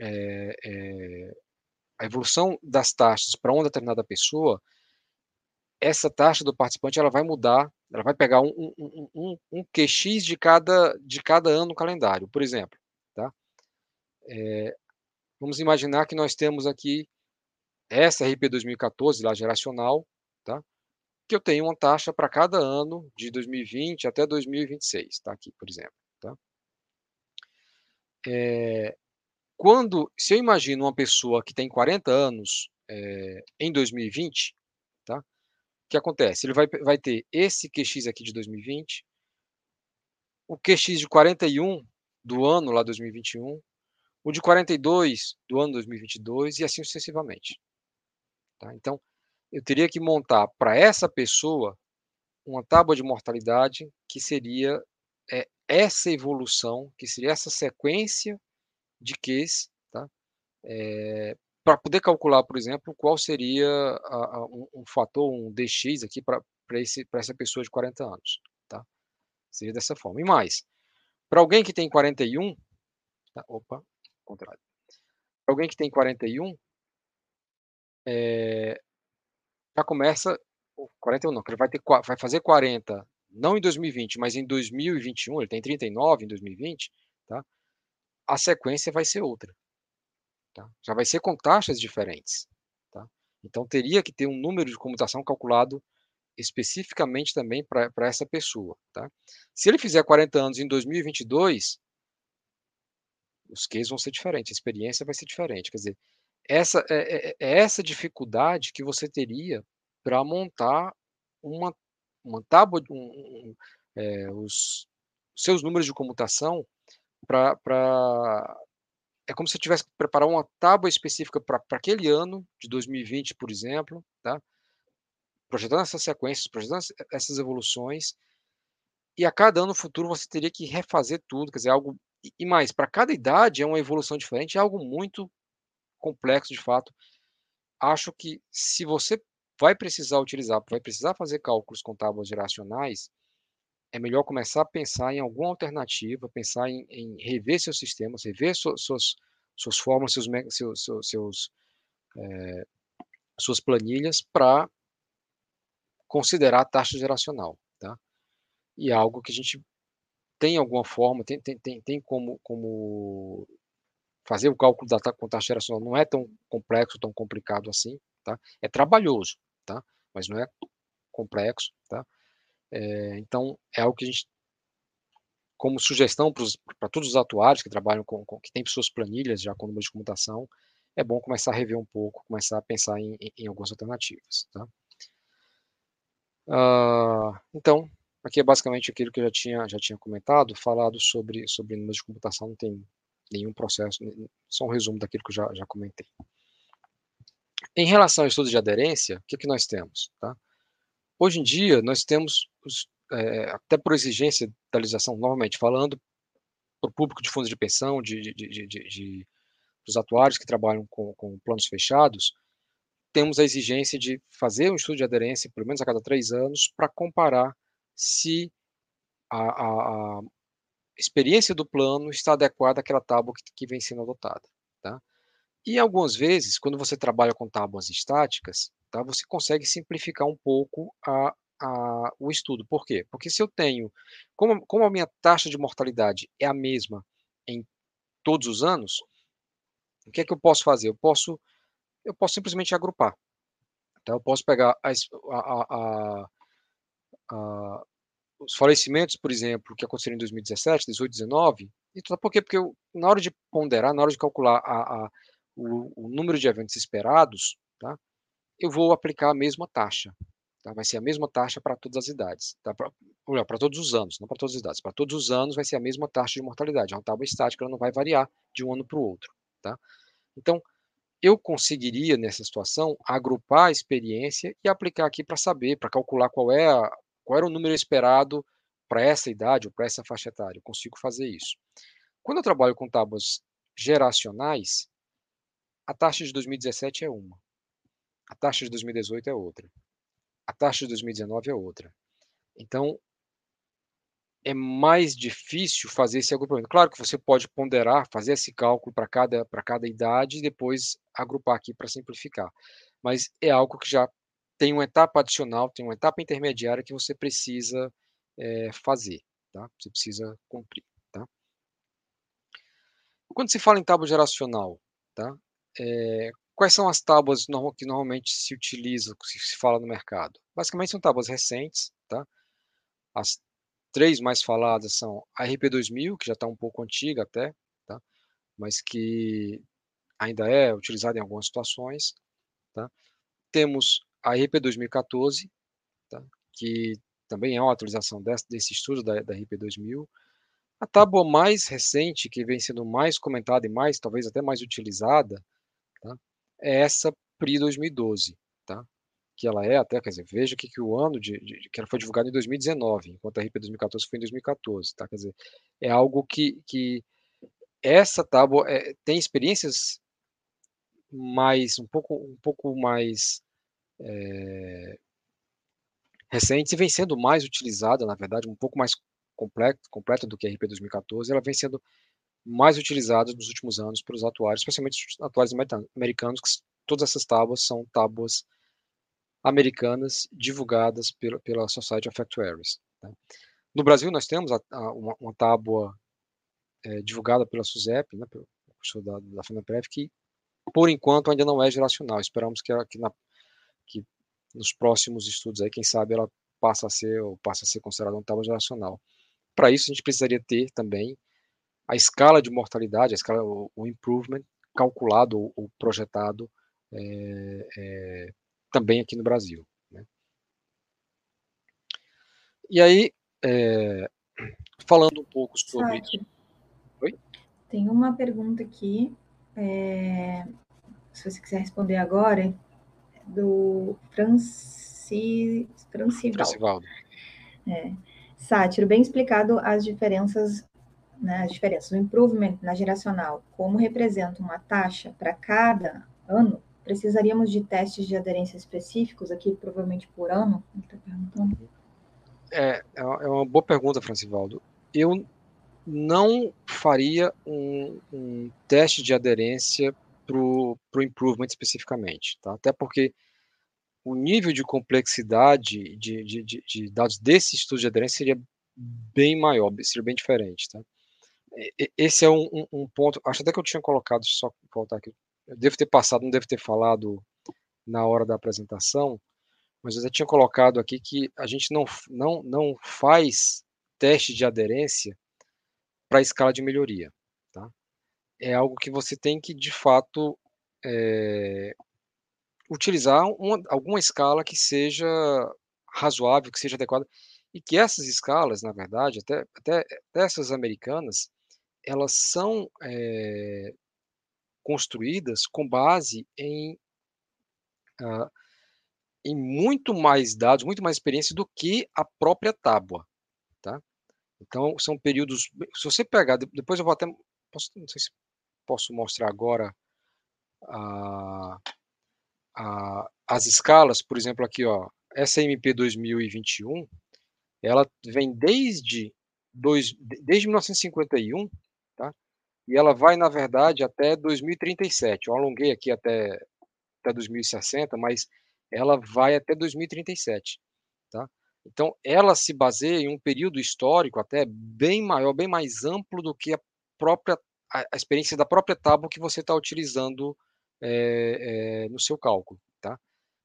é, é, a evolução das taxas para uma determinada pessoa, essa taxa do participante ela vai mudar, ela vai pegar um, um, um, um QX de cada, de cada ano no calendário, por exemplo. Tá? É, vamos imaginar que nós temos aqui essa RP 2014, lá geracional, tá? que eu tenho uma taxa para cada ano de 2020 até 2026, tá? aqui, por exemplo. Tá? É, quando, se eu imagino uma pessoa que tem 40 anos é, em 2020, tá? O que acontece? Ele vai, vai ter esse QX aqui de 2020, o QX de 41 do ano lá 2021, o de 42 do ano 2022 e assim sucessivamente. Tá? Então, eu teria que montar para essa pessoa uma tábua de mortalidade que seria é, essa evolução, que seria essa sequência de Qs, tá? É, para poder calcular, por exemplo, qual seria a, a, um, um, fator, um dx aqui para essa pessoa de 40 anos. Tá? Seria dessa forma. E mais, para alguém que tem 41, tá? opa, contrário. Alguém que tem 41, é, já começa, 41 não, ele vai, ter, vai fazer 40, não em 2020, mas em 2021, ele tem 39 em 2020, tá? a sequência vai ser outra. Tá? Já vai ser com taxas diferentes. Tá? Então, teria que ter um número de comutação calculado especificamente também para essa pessoa. Tá? Se ele fizer 40 anos em 2022, os cases vão ser diferentes, a experiência vai ser diferente. Quer dizer, essa é, é, é essa dificuldade que você teria para montar uma, uma tábua, um, um, é, os seus números de comutação para é como se eu tivesse que preparar uma tábua específica para aquele ano de 2020, por exemplo, tá? projetando essas sequências, projetando essas evoluções, e a cada ano futuro você teria que refazer tudo, quer dizer, algo e mais, para cada idade é uma evolução diferente, é algo muito complexo de fato. Acho que se você vai precisar utilizar, vai precisar fazer cálculos com tábuas geracionais, é melhor começar a pensar em alguma alternativa, pensar em, em rever seus sistemas, rever suas, suas, suas formas, seus, seus, seus, seus é, suas planilhas para considerar a taxa geracional. Tá? E é algo que a gente tem alguma forma, tem, tem, tem, tem como, como fazer o cálculo da com taxa geracional, não é tão complexo, tão complicado assim, tá? É trabalhoso, tá? Mas não é complexo, tá? É, então, é algo que a gente, como sugestão para todos os atuários que trabalham com, com, que têm suas planilhas já com número de computação, é bom começar a rever um pouco, começar a pensar em, em, em algumas alternativas. Tá? Uh, então, aqui é basicamente aquilo que eu já tinha, já tinha comentado, falado sobre, sobre números de computação, não tem nenhum processo, só um resumo daquilo que eu já, já comentei. Em relação ao estudo de aderência, o que, que nós temos? Tá? Hoje em dia, nós temos, os, é, até por exigência da legislação, novamente falando, para o público de fundos de pensão, de, de, de, de, dos atuários que trabalham com, com planos fechados, temos a exigência de fazer um estudo de aderência, pelo menos a cada três anos, para comparar se a, a, a, experiência do plano está adequada àquela tábua que, que vem sendo adotada. Tá? E algumas vezes, quando você trabalha com tábuas estáticas, tá, você consegue simplificar um pouco a, a, o estudo. Por quê? Porque se eu tenho, como, como a minha taxa de mortalidade é a mesma em todos os anos, o que é que eu posso fazer? Eu posso, eu posso simplesmente agrupar. Então, eu posso pegar a, a, os falecimentos, por exemplo, que aconteceram em 2017, 18, 19. Então, por quê? Porque eu, na hora de ponderar, na hora de calcular a, o, o número de eventos esperados, tá? eu vou aplicar a mesma taxa. Tá? Vai ser a mesma taxa para todas as idades. Tá? Pra, para todos os anos, não para todas as idades. Para todos os anos vai ser a mesma taxa de mortalidade. É uma tábua estática, ela não vai variar de um ano para o outro. Tá? Então, eu conseguiria, nessa situação, agrupar a experiência e aplicar aqui para saber, para calcular qual, é a, qual era o número esperado para essa idade ou para essa faixa etária. Eu consigo fazer isso. Quando eu trabalho com tábuas geracionais, a taxa de 2017 é uma. A taxa de 2018 é outra. A taxa de 2019 é outra. Então, é mais difícil fazer esse agrupamento. Claro que você pode ponderar, fazer esse cálculo para cada, cada idade e depois agrupar aqui para simplificar. Mas é algo que já tem uma etapa adicional, tem uma etapa intermediária que você precisa é, fazer, tá? Você precisa cumprir, tá? Quando se fala em tábua geracional, tá? É, quais são as tábuas que normalmente se utiliza, se, se fala no mercado? Basicamente são tábuas recentes, tá? As três mais faladas são a RP2000, que já está um pouco antiga até, tá? Mas que ainda é utilizada em algumas situações, tá? Temos a RP2014, tá? que também é uma atualização desse, desse estudo da, da RP2000. A tábua mais recente, que vem sendo mais comentada e mais, talvez até mais utilizada, Tá? É essa PRI 2012, tá? que ela é até, quer dizer, veja que, que o ano de, de, que ela foi divulgada em 2019, enquanto a RP 2014 foi em 2014, tá? Quer dizer, é algo que, que essa tábua é, tem experiências mais um pouco um pouco mais é, recentes e vem sendo mais utilizada, na verdade, um pouco mais completa, completa do que a RP 2014, ela vem sendo mais utilizadas nos últimos anos pelos atuários, especialmente os atuários americanos, que todas essas tábuas são tábuas americanas divulgadas pela, pela Society of Actuaries. Né? No Brasil, nós temos a, a, uma, uma, tábua é, divulgada pela SUSEP, né, pelo professor da, da FENAPREV, que, por enquanto, ainda não é geracional. Esperamos que, que, na, que nos próximos estudos, aí, quem sabe, ela passa a ser ou passa a ser considerada uma tábua geracional. Para isso, a gente precisaria ter também a escala de mortalidade, a escala, o, o improvement calculado ou, ou projetado é, é, também aqui no Brasil. Né? E aí, é, falando um pouco sobre. Sáquio. Oi? Tem uma pergunta aqui, é, se você quiser responder agora, do Franci, Francivaldo. É. Sátiro, bem explicado as diferenças né, as diferenças, o improvement na geracional, como representa uma taxa para cada ano, precisaríamos de testes de aderência específicos aqui, provavelmente por ano? Tá é, é, é uma boa pergunta, Francivaldo. Eu não faria um, um teste de aderência para o improvement especificamente, tá? até porque o nível de complexidade de, de, de, de dados desse estudo de aderência seria bem maior, seria bem diferente. Tá? esse é um, um, um, ponto. Acho até que eu tinha colocado, só voltar aqui. Eu devo ter passado, não devo ter falado na hora da apresentação, mas eu já tinha colocado aqui que a gente não, não, não faz teste de aderência para escala de melhoria. É algo que você tem que, de fato, é, utilizar uma, alguma escala que seja razoável, que seja adequada, e que essas escalas, na verdade, até, até, até essas americanas, elas são é, construídas com base em, uh, em muito mais dados, muito mais experiência do que a própria tábua, tá? Então, são períodos, se você pegar, depois eu vou até, posso, não sei se posso mostrar agora a, a, as escalas, por exemplo, aqui, ó, essa MP 2021, ela vem desde, dois, desde 1951, tá? E ela vai, na verdade, até 2037. Eu alonguei aqui até, até 2060, mas ela vai até 2037, tá? Então, ela se baseia em um período histórico até bem maior, bem mais amplo do que a própria a, a experiência da própria tábua que você está utilizando é, é, no seu cálculo, tá?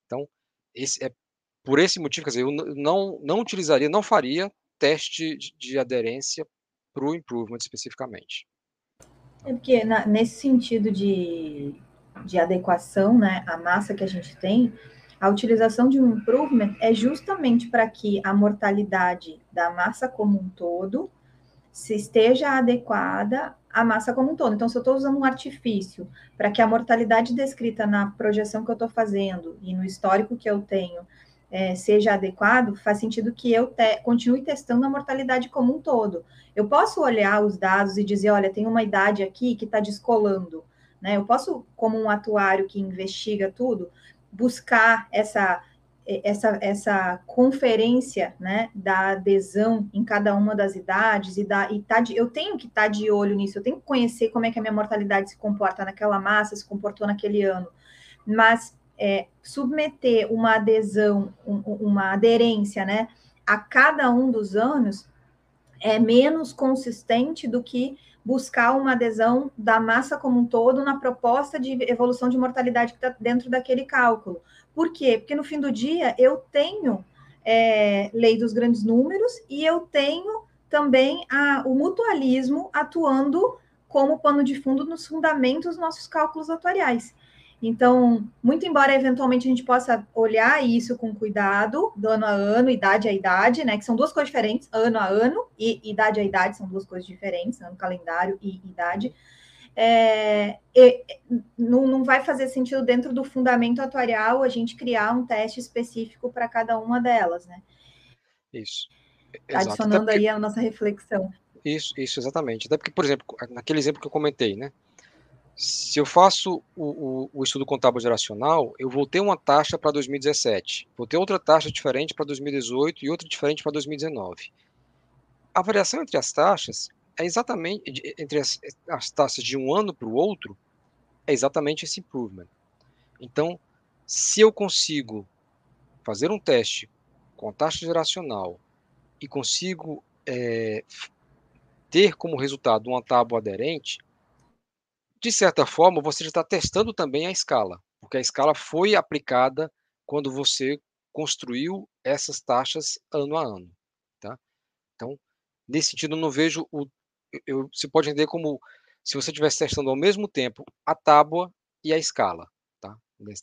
Então, esse é por esse motivo, quer dizer, eu não, não utilizaria, não faria teste de, de aderência para o improvement especificamente. É porque na, nesse sentido de, de adequação, né, a massa que a gente tem, a utilização de um improvement é justamente para que a mortalidade da massa como um todo se esteja adequada à massa como um todo. Então, se eu estou usando um artifício para que a mortalidade descrita na projeção que eu estou fazendo e no histórico que eu tenho é, seja adequado, faz sentido que eu te, continue testando a mortalidade como um todo. Eu posso olhar os dados e dizer, olha, tem uma idade aqui que está descolando. Né? Eu posso, como um atuário que investiga tudo, buscar essa essa, essa conferência né, da adesão em cada uma das idades e, da, e tá de, eu tenho que estar tá de olho nisso, eu tenho que conhecer como é que a minha mortalidade se comporta naquela massa, se comportou naquele ano. Mas é, submeter uma adesão, um, uma aderência, né, a cada um dos anos é menos consistente do que buscar uma adesão da massa como um todo na proposta de evolução de mortalidade que está dentro daquele cálculo. Por quê? Porque no fim do dia eu tenho é, lei dos grandes números e eu tenho também a, o mutualismo atuando como pano de fundo nos fundamentos dos nossos cálculos atuariais. Então, muito embora eventualmente a gente possa olhar isso com cuidado, do ano a ano, idade a idade, né? Que são duas coisas diferentes, ano a ano e idade a idade são duas coisas diferentes, ano calendário e idade. É, não, não vai fazer sentido dentro do fundamento atuarial a gente criar um teste específico para cada uma delas, né? Isso. Exato. Adicionando porque... aí a nossa reflexão. Isso, isso, exatamente. Até porque, por exemplo, naquele exemplo que eu comentei, né? Se eu faço o, o, o, estudo contábil geracional, eu vou ter uma taxa para 2017, vou ter outra taxa diferente para 2018 e outra diferente para 2019. A variação entre as taxas é exatamente entre as, as taxas de um ano para o outro é exatamente esse improvement. Então, se eu consigo fazer um teste com taxa geracional e consigo é, ter como resultado uma tábua aderente, de certa forma, você já está testando também a escala, porque a escala foi aplicada quando você construiu essas taxas ano a ano. Tá? Então, nesse sentido, eu não vejo o. Eu, você pode entender como se você estivesse testando ao mesmo tempo a tábua e a escala, tá?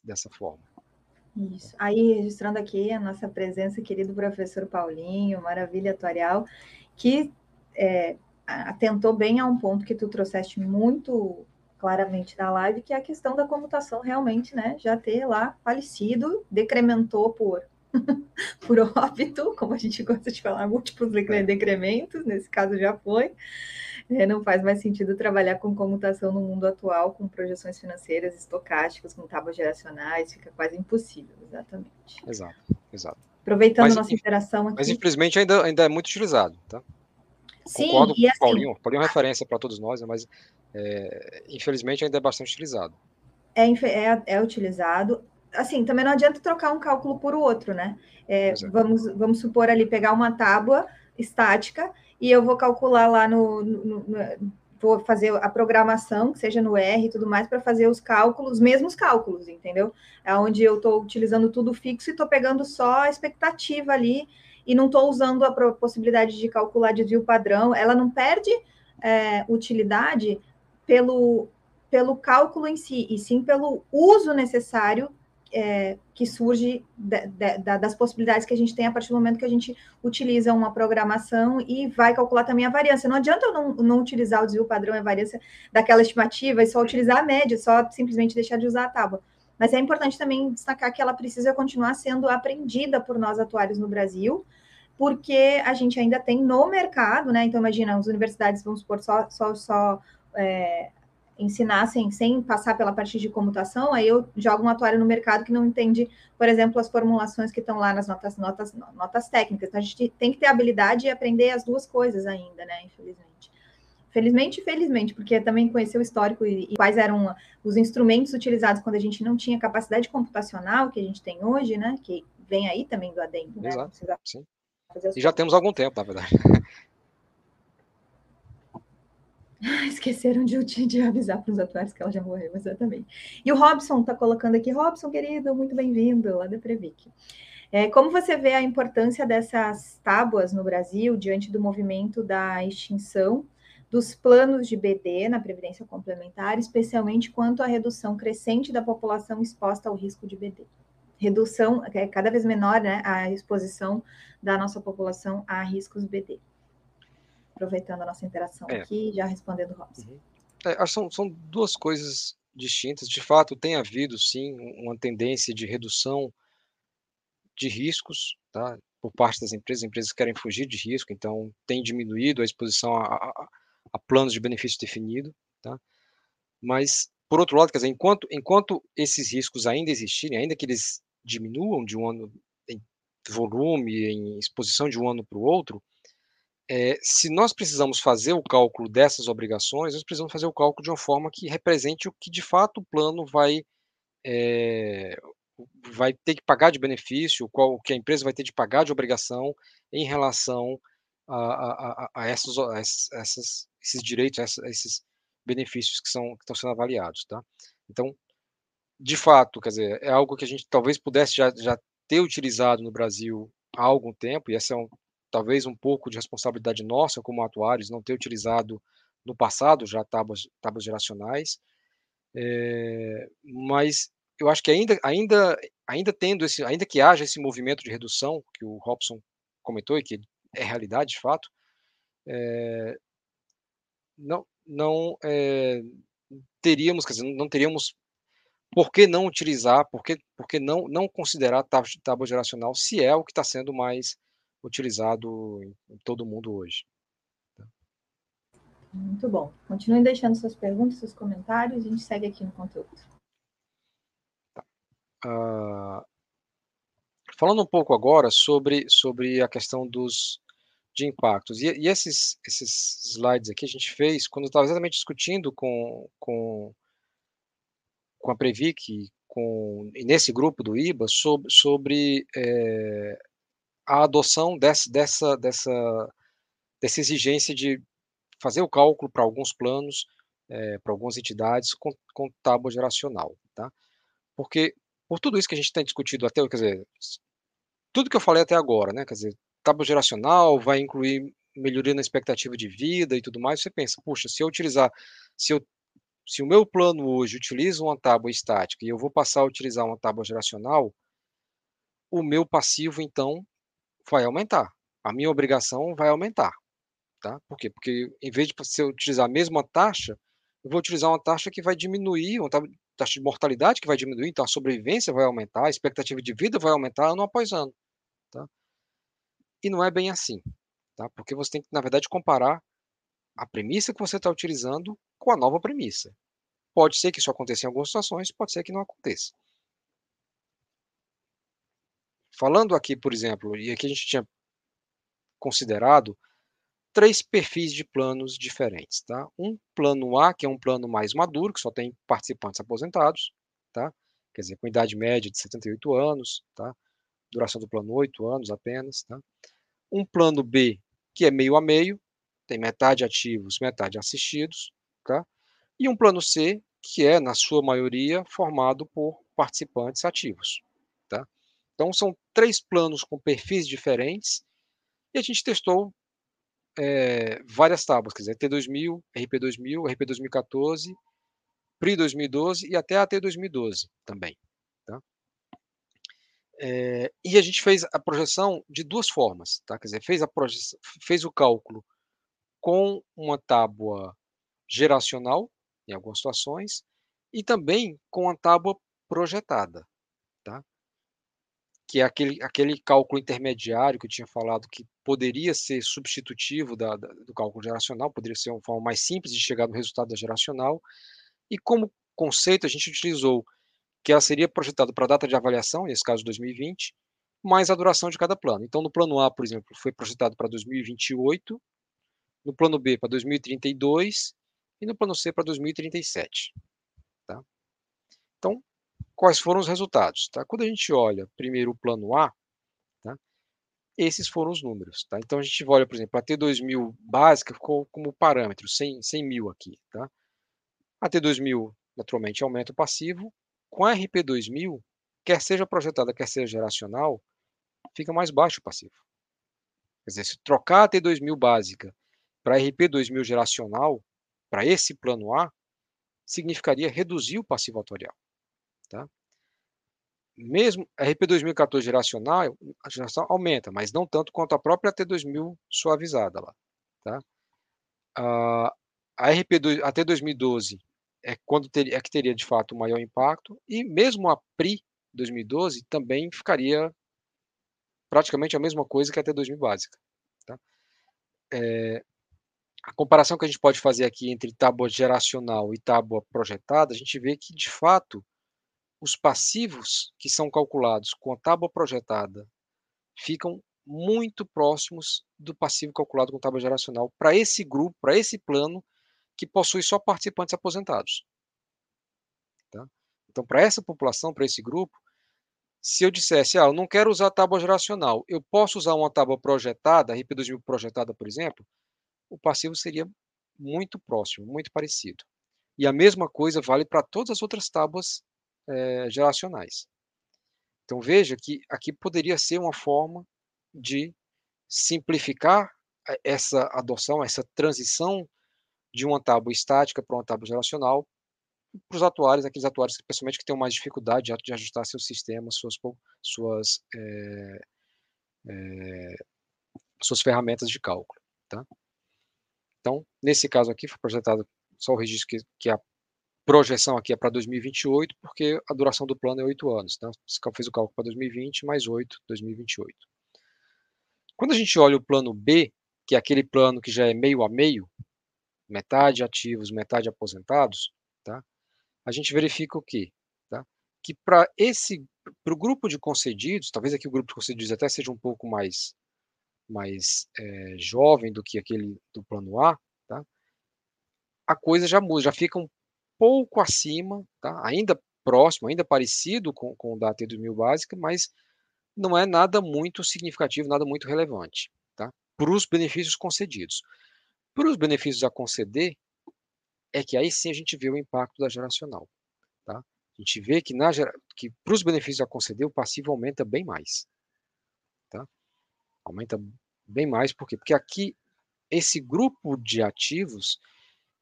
dessa forma. Isso. Aí, registrando aqui a nossa presença, querido professor Paulinho, maravilha atuarial, que é, atentou bem a um ponto que tu trouxeste muito claramente na live, que é a questão da comutação realmente, né, já ter lá falecido, decrementou por por óbito, como a gente gosta de falar, múltiplos é. decrementos, nesse caso já foi. É, não faz mais sentido trabalhar com comutação no mundo atual, com projeções financeiras estocásticas, com tábuas geracionais, fica quase impossível, exatamente. Exato, exato. Aproveitando mas, nossa interação aqui. Mas infelizmente ainda, ainda é muito utilizado, tá? Sim, Concordo e com o assim, Paulinho. Paulinho é referência para todos nós, mas é, infelizmente ainda é bastante utilizado. É, é, é, utilizado. Assim, também não adianta trocar um cálculo por outro, né? É, vamos, vamos supor ali, pegar uma tábua estática e eu vou calcular lá no, no, no vou fazer a programação, que seja no R e tudo mais, para fazer os cálculos, os mesmos cálculos, entendeu? É onde eu estou utilizando tudo fixo e estou pegando só a expectativa ali e não estou usando a possibilidade de calcular desvio padrão. Ela não perde é, utilidade pelo, pelo cálculo em si, e sim pelo uso necessário é, que surge das possibilidades que a gente tem a partir do momento que a gente utiliza uma programação e vai calcular também a variância. Não adianta eu não, não utilizar o desvio padrão e a variância daquela estimativa e só utilizar a média, só simplesmente deixar de usar a tábua. Mas é importante também destacar que ela precisa continuar sendo aprendida por nós atuários no Brasil, porque a gente ainda tem no mercado, né? Então, imagina, as universidades, vamos supor, só, só, só é, ensinassem sem passar pela parte de comutação, aí eu jogo um atuário no mercado que não entende, por exemplo, as formulações que estão lá nas notas, notas, notas técnicas. Então, a gente tem que ter habilidade e aprender as duas coisas ainda, né? Infelizmente. Felizmente e felizmente, porque também conhecer o histórico e, e, quais eram os instrumentos utilizados quando a gente não tinha capacidade computacional que a gente tem hoje, né? Que vem aí também do adendo, né? Exato, sim. E já temos algum tempo, na verdade. Esqueceram de, de avisar para os atuários que ela já morreu, exatamente. E o Robson está colocando aqui, Robson, querido, muito bem-vindo, lá da Previc. É, como você vê a importância dessas tábuas no Brasil diante do movimento da extinção dos planos de BD na Previdência Complementar, especialmente quanto à redução crescente da população exposta ao risco de BD? Redução, é cada vez menor, né, a exposição da nossa população a riscos BD aproveitando a nossa interação é. aqui, já respondendo o Robson. Uhum. É, são, são duas coisas distintas. De fato, tem havido, sim, uma tendência de redução de riscos, tá? por parte das empresas, as empresas querem fugir de risco, então tem diminuído a exposição a, a, a planos de benefício definido, tá? Mas, por outro lado, quer dizer, enquanto, enquanto esses riscos ainda existirem, ainda que eles diminuam de um ano em volume, em exposição de um ano para o outro, é, se nós precisamos fazer o cálculo dessas obrigações, nós precisamos fazer o cálculo de uma forma que represente o que de fato o plano vai, é, vai ter que pagar de benefício, qual que a empresa vai ter de pagar de obrigação em relação a, a, a, a essas, essas, esses direitos, a esses benefícios que, são, que estão sendo avaliados. Tá? Então, de fato, quer dizer, é algo que a gente talvez pudesse já, já ter utilizado no Brasil há algum tempo, e essa é um, talvez um pouco de responsabilidade nossa como atuários, não ter utilizado no passado já tábuas, tábuas geracionais, é, mas eu acho que ainda, ainda, ainda tendo esse, ainda que haja esse movimento de redução que o Robson comentou e que é realidade de fato, é, não, não é, teríamos, quer dizer, não teríamos por que não utilizar, por que, por que não, não considerar tábua, geracional se é o que está sendo mais utilizado em, todo mundo hoje. Tá? Muito bom. Continuem deixando suas perguntas, seus comentários, a gente segue aqui no conteúdo. Tá. Uh, falando um pouco agora sobre, sobre a questão dos de impactos. E, e esses, esses slides aqui a gente fez quando estava exatamente discutindo com, com, com a Previc com, e nesse grupo do IBA sobre, sobre é, a adoção dessa, dessa, dessa, dessa exigência de fazer o cálculo para alguns planos, é, para algumas entidades, com, com tábua geracional. Tá? Porque, por tudo isso que a gente tem discutido até, quer dizer, tudo que eu falei até agora, né, quer dizer, tábua geracional vai incluir melhoria na expectativa de vida e tudo mais, você pensa, puxa, se eu utilizar, se eu se o meu plano hoje utiliza uma tábua estática e eu vou passar a utilizar uma tábua geracional, o meu passivo, então, vai aumentar. A minha obrigação vai aumentar. Tá? Por quê? Porque em vez de você utilizar a mesma taxa, eu vou utilizar uma taxa que vai diminuir, uma taxa de mortalidade que vai diminuir, então a sobrevivência vai aumentar, a expectativa de vida vai aumentar ano após ano. Tá? E não é bem assim, tá? porque você tem que, na verdade, comparar a premissa que você está utilizando com a nova premissa. Pode ser que isso aconteça em algumas situações, pode ser que não aconteça. Falando aqui, por exemplo, e aqui a gente tinha considerado três perfis de planos diferentes, tá? Um plano A, que é um plano mais maduro, que só tem participantes aposentados, tá? Quer dizer, com idade média de 78 anos, tá? Duração do plano 8 anos apenas, tá? Um plano B, que é meio a meio, tem metade ativos, metade assistidos, tá? e um plano C, que é, na sua maioria, formado por participantes ativos. Tá? Então, são três planos com perfis diferentes, e a gente testou é, várias tábuas, quer dizer, T2000, RP2000, RP2014, PRI 2012 e até AT 2012 também. Tá? É, e a gente fez a projeção de duas formas, tá? quer dizer, fez, a projeção, fez o cálculo com uma tábua geracional, em algumas situações, e também com a tábua projetada? Que é aquele, aquele cálculo intermediário que eu tinha falado que poderia ser substitutivo da, da, do cálculo geracional, poderia ser uma forma mais simples de chegar no resultado da geracional, e como conceito a gente utilizou que ela seria projetada para a data de avaliação, nesse caso 2020, mais a duração de cada plano. Então, no plano A, por exemplo, foi projetado para 2028, no plano B para 2032 e no plano C para 2037. Quais foram os resultados? Tá? Quando a gente olha primeiro o plano A, tá? esses foram os números. Tá? Então, a gente olha, por exemplo, a T2000 básica ficou como parâmetro, 100, 100 mil aqui. Tá? A T2000, naturalmente, aumenta o passivo. Com a RP2000, quer seja projetada, quer seja geracional, fica mais baixo o passivo. Quer dizer, se trocar a T2000 básica para RP2000 geracional, para esse plano A, significaria reduzir o passivo atuarial. Tá? Mesmo a RP 2014 geracional, a geração aumenta, mas não tanto quanto a própria T2000 suavizada lá. Tá? Uh, a RP a T2012 é quando ter, é que teria de fato o maior impacto e mesmo a PRI 2012 também ficaria praticamente a mesma coisa que a T2000 básica. Tá? É, a comparação que a gente pode fazer aqui entre tábua geracional e tábua projetada, a gente vê que, de fato, os passivos que são calculados com a tábua projetada ficam muito próximos do passivo calculado com tábua geracional para esse grupo, para esse plano que possui só participantes aposentados. Tá? Então, para essa população, para esse grupo, se eu dissesse, ah, eu não quero usar tábua geracional, eu posso usar uma tábua projetada, RP2000 projetada, por exemplo, o passivo seria muito próximo, muito parecido. E a mesma coisa vale para todas as outras tábuas é, geracionais. Então veja que aqui poderia ser uma forma de simplificar eh, essa adoção, essa transição de uma tábua estática para uma tábua geracional para os atuários, aqueles atuários principalmente que têm mais dificuldade de ajustar seus sistemas, suas, suas, é, é, suas ferramentas de cálculo. Tá? Então, nesse caso aqui, foi projetado só o registro que, que a projeção aqui é para 2028, porque a duração do plano é oito anos. Então, fez o cálculo para 2020, mais oito, 2028. Quando a gente olha o plano B, que é aquele plano que já é meio a meio, metade ativos, metade aposentados, tá? a gente verifica o quê? Tá? Que para esse, para o grupo de concedidos, talvez aqui o grupo de concedidos até seja um pouco mais mais é, jovem do que aquele do plano A, tá? a coisa já muda, já fica um pouco acima, tá? ainda próximo, ainda parecido com, com o da T2000 básica, mas não é nada muito significativo, nada muito relevante tá? para os benefícios concedidos. Para os benefícios a conceder, é que aí sim a gente vê o impacto da geracional. Tá? A gente vê que, que para os benefícios a conceder, o passivo aumenta bem mais. Tá? Aumenta bem mais, por quê? Porque aqui, esse grupo de ativos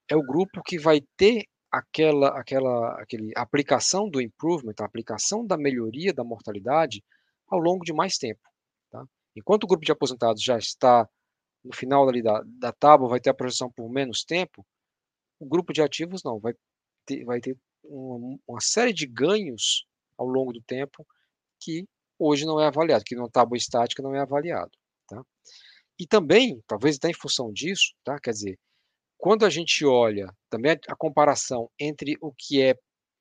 é o grupo que vai ter aquela, aquela aquele, aplicação do improvement, a aplicação da melhoria da mortalidade ao longo de mais tempo. Tá? Enquanto o grupo de aposentados já está no final da, da tábua, vai ter a projeção por menos tempo, o grupo de ativos não, vai ter, vai ter uma, uma série de ganhos ao longo do tempo que hoje não é avaliado, que numa tábua estática não é avaliado. Tá? E também, talvez até em função disso, tá? quer dizer, quando a gente olha também a, comparação entre o que é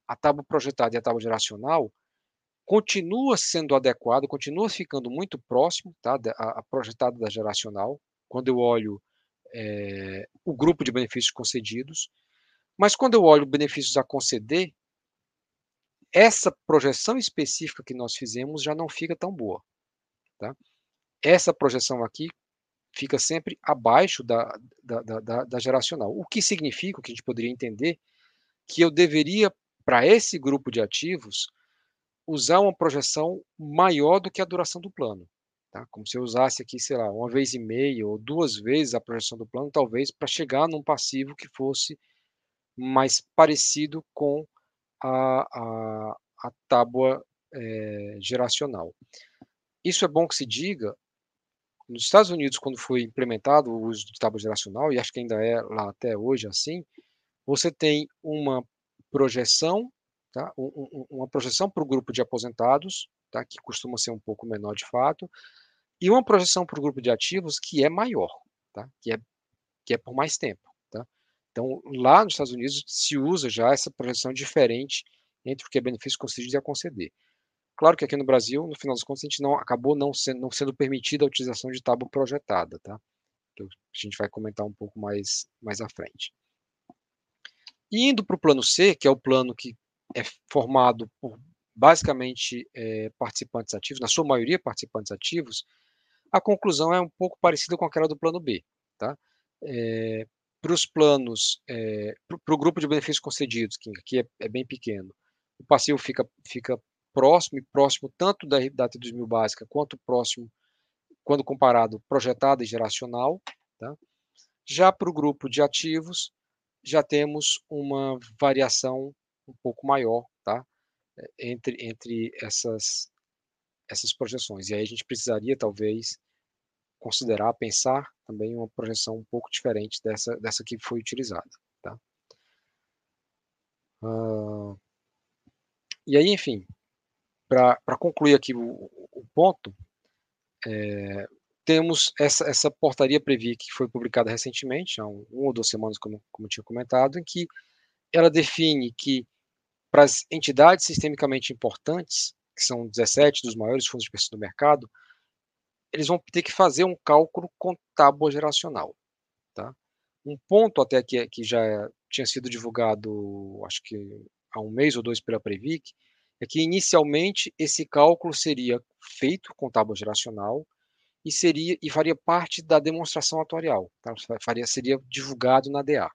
a tábua projetada e a tábua geracional, continua sendo adequado, continua ficando muito próximo tá, a, a projetada da geracional, quando eu olho é, o grupo de benefícios concedidos, mas quando eu olho benefícios a conceder, essa projeção específica que nós fizemos já não fica tão boa. Tá? essa projeção aqui fica sempre abaixo da, da, da, da geracional. O que significa, o que a gente poderia entender, que eu deveria, para esse grupo de ativos, usar uma projeção maior do que a duração do plano. Tá? Como se eu usasse aqui, sei lá, uma vez e meia ou duas vezes a projeção do plano, talvez, para chegar num passivo que fosse mais parecido com a, a, a tábua é, geracional. Isso é bom que se diga. Nos Estados Unidos, quando foi implementado o uso de tábua geracional, e acho que ainda é lá até hoje assim, você tem uma projeção, tá? uma projeção para o grupo de aposentados, tá? que costuma ser um pouco menor de fato, e uma projeção para o grupo de ativos que é maior, tá? que, é, que é por mais tempo. Tá? Então, lá nos Estados Unidos se usa já essa projeção diferente entre o que é benefício concedido e a conceder. Claro que aqui no Brasil, no final das contas, a gente não acabou não sendo, não sendo permitida a utilização de tábua projetada, tá? Que a gente vai comentar um pouco mais, mais à frente. E indo para o plano C, que é o plano que é formado por basicamente é, participantes ativos, na sua maioria participantes ativos, a conclusão é um pouco parecida com aquela do plano B. Tá? É, para os planos, é, para o grupo de benefícios concedidos, que aqui é, é, bem pequeno, o passivo fica, fica próximo e próximo tanto da, da T2000 básica quanto próximo, quando comparado projetada e geracional. Tá? Já para o grupo de ativos, já temos uma variação um pouco maior tá? entre, entre essas, essas projeções. E aí a gente precisaria, talvez, considerar, pensar também uma projeção um pouco diferente dessa, dessa que foi utilizada. Tá? Uh, e aí, enfim, para concluir aqui o, o ponto, é, temos essa, essa portaria Previ que foi publicada recentemente, há um, uma ou duas semanas, como, como eu tinha comentado, em que ela define que para as entidades sistemicamente importantes, que são 17 dos maiores fundos de pensão do mercado, eles vão ter que fazer um cálculo com tábua geracional. Tá? Um ponto até que, que já tinha sido divulgado, acho que há um mês ou dois pela Previc, é que inicialmente esse cálculo seria feito com tábua geracional e seria e faria parte da demonstração atuarial, tá? faria seria divulgado na DA.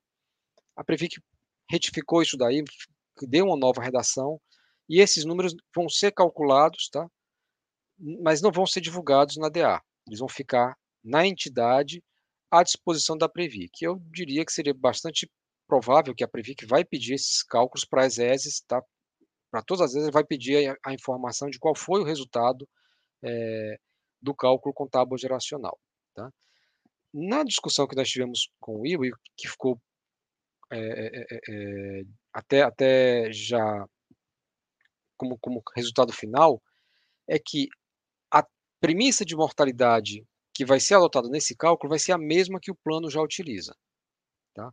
A Previc retificou isso daí, deu uma nova redação e esses números vão ser calculados, tá? Mas não vão ser divulgados na DA. Eles vão ficar na entidade à disposição da Previc. Eu diria que seria bastante provável que a Previc vai pedir esses cálculos para as ESES, tá? Para todas as vezes, ele vai pedir a, a, informação de qual foi o resultado é, do cálculo com tábua geracional. Tá? Na discussão que nós tivemos com o Ivo, que ficou é, é, até, até já como, como resultado final, é que a premissa de mortalidade que vai ser adotada nesse cálculo vai ser a mesma que o plano já utiliza. Tá?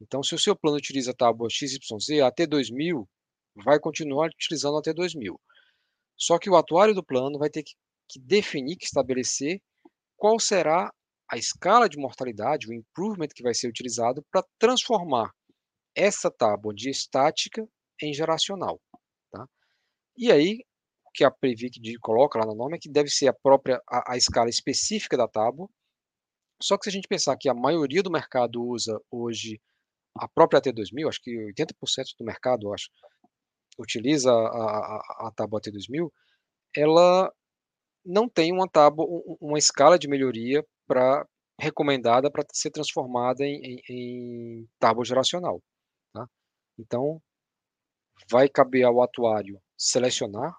Então, se o seu plano utiliza a tábua XYZ, até 2000, vai continuar utilizando até 2000. Só que o atuário do plano vai ter que, definir, que estabelecer qual será a escala de mortalidade, o improvement que vai ser utilizado para transformar essa tábua de estática em geracional. Tá? E aí, o que a Previc coloca lá na norma é que deve ser a própria a, a, escala específica da tábua. Só que se a gente pensar que a maioria do mercado usa hoje a própria T2000, acho que 80% do mercado, acho, utiliza a, a, a tábua T2000, ela não tem uma tábua, uma escala de melhoria para recomendada para ser transformada em, em, em tábua geracional. Tá? Então, vai caber ao atuário selecionar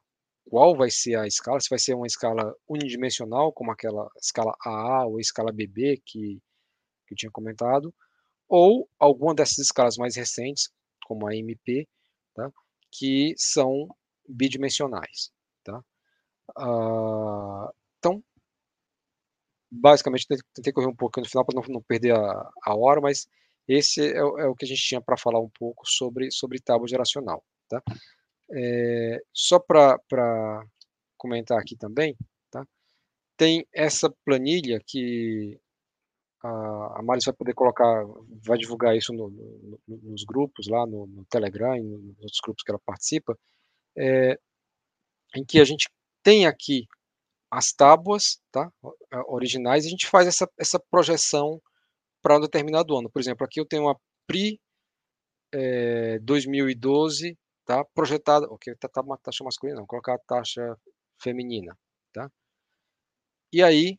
qual vai ser a escala, se vai ser uma escala unidimensional, como aquela escala AA ou escala BB que, que eu tinha comentado, ou alguma dessas escalas mais recentes, como a MP, tá? Que são bidimensionais. Tá? Uh, então, basicamente, tentei correr um pouco no final para não, não, perder a, a, hora, mas esse é, é, o que a gente tinha para falar um pouco sobre, sobre tábua geracional. Tá? É, só para comentar aqui também, tá? tem essa planilha que a, a Maris vai poder colocar, vai divulgar isso no, no, nos grupos lá, no, no, Telegram nos outros grupos que ela participa, é, em que a gente tem aqui as tábuas tá, originais, e a gente faz essa, essa projeção para um determinado ano. Por exemplo, aqui eu tenho uma PRI é, 2012 tá, projetada, ok, tá, tá uma taxa masculina, não, colocar a taxa feminina. Tá? E aí,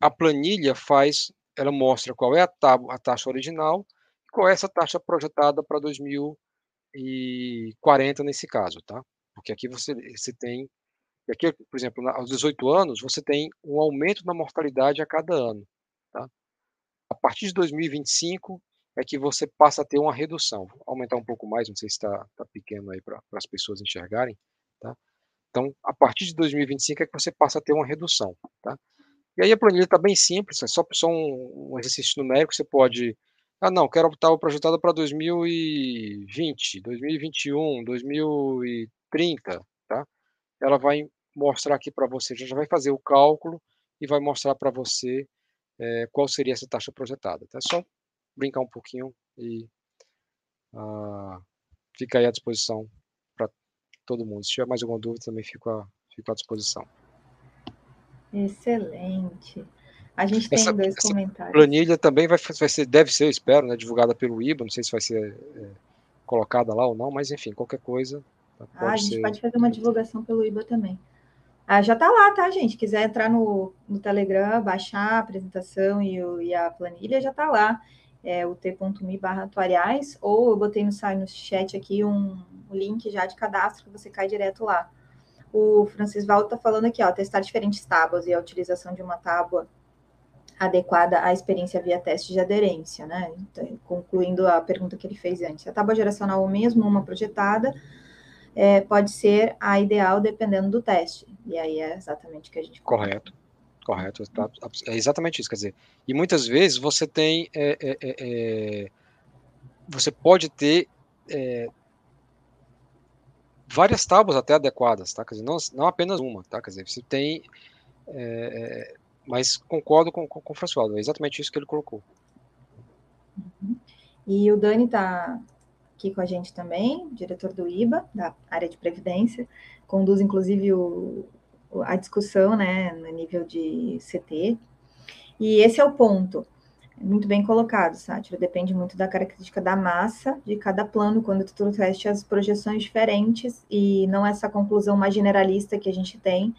a planilha faz, ela mostra qual é a, a taxa original e qual é essa taxa projetada para 2040 nesse caso, tá? Porque aqui você, você tem, aqui, por exemplo, aos 18 anos, você tem um aumento na mortalidade a cada ano, tá? A partir de 2025 é que você passa a ter uma redução. Vou aumentar um pouco mais, não sei se está tá pequeno aí para as pessoas enxergarem, tá? Então, a partir de 2025 é que você passa a ter uma redução, tá? E aí a planilha está bem simples, é só, só um, um, exercício numérico, você pode, ah não, quero optar projetado para 2020, 2021, 2030, tá? Ela vai mostrar aqui para você, já vai fazer o cálculo e vai mostrar para você é, qual seria essa taxa projetada. Tá? É só brincar um pouquinho e uh, fica aí à disposição todo mundo. Se tiver mais alguma dúvida, também fico à, fico à disposição. Excelente. A gente tem essa, dois essa comentários. planilha também vai, vai ser, deve ser, espero, né, divulgada pelo IBA, não sei se vai ser é, colocada lá ou não, mas enfim, qualquer coisa. Ah, a gente ser... pode fazer uma divulgação pelo IBA também. Ah, já está lá, tá, gente? Quiser entrar no, no Telegram, baixar a apresentação e, o, e a planilha, já está lá é, o t.me barra ou eu botei no, no chat aqui um, um, link já de cadastro que você cai direto lá. O Francis Valdo está falando aqui, ó, testar diferentes tábuas e a utilização de uma tábua adequada à experiência via teste de aderência, né? Então, concluindo a pergunta que ele fez antes. A tábua geracional ou mesmo uma projetada é, pode ser a ideal dependendo do teste. E aí é exatamente o que a gente... Correto. Correto, tá, é exatamente isso, quer dizer, e muitas vezes você tem, é, é, é, é você pode ter é, várias tábuas até adequadas, tá, quer dizer, não, não apenas uma, tá, quer dizer, você tem, é, mas concordo com, com, com o François, é exatamente isso que ele colocou. Uhum. E o Dani está aqui com a gente também, diretor do IBA, da área de Previdência, conduz inclusive o, a discussão, né, no nível de CT. E esse é o ponto. Muito bem colocado, Sátiro. Depende muito da característica da massa de cada plano, quando tu trouxeste as projeções diferentes, e não essa conclusão mais generalista que a gente tem,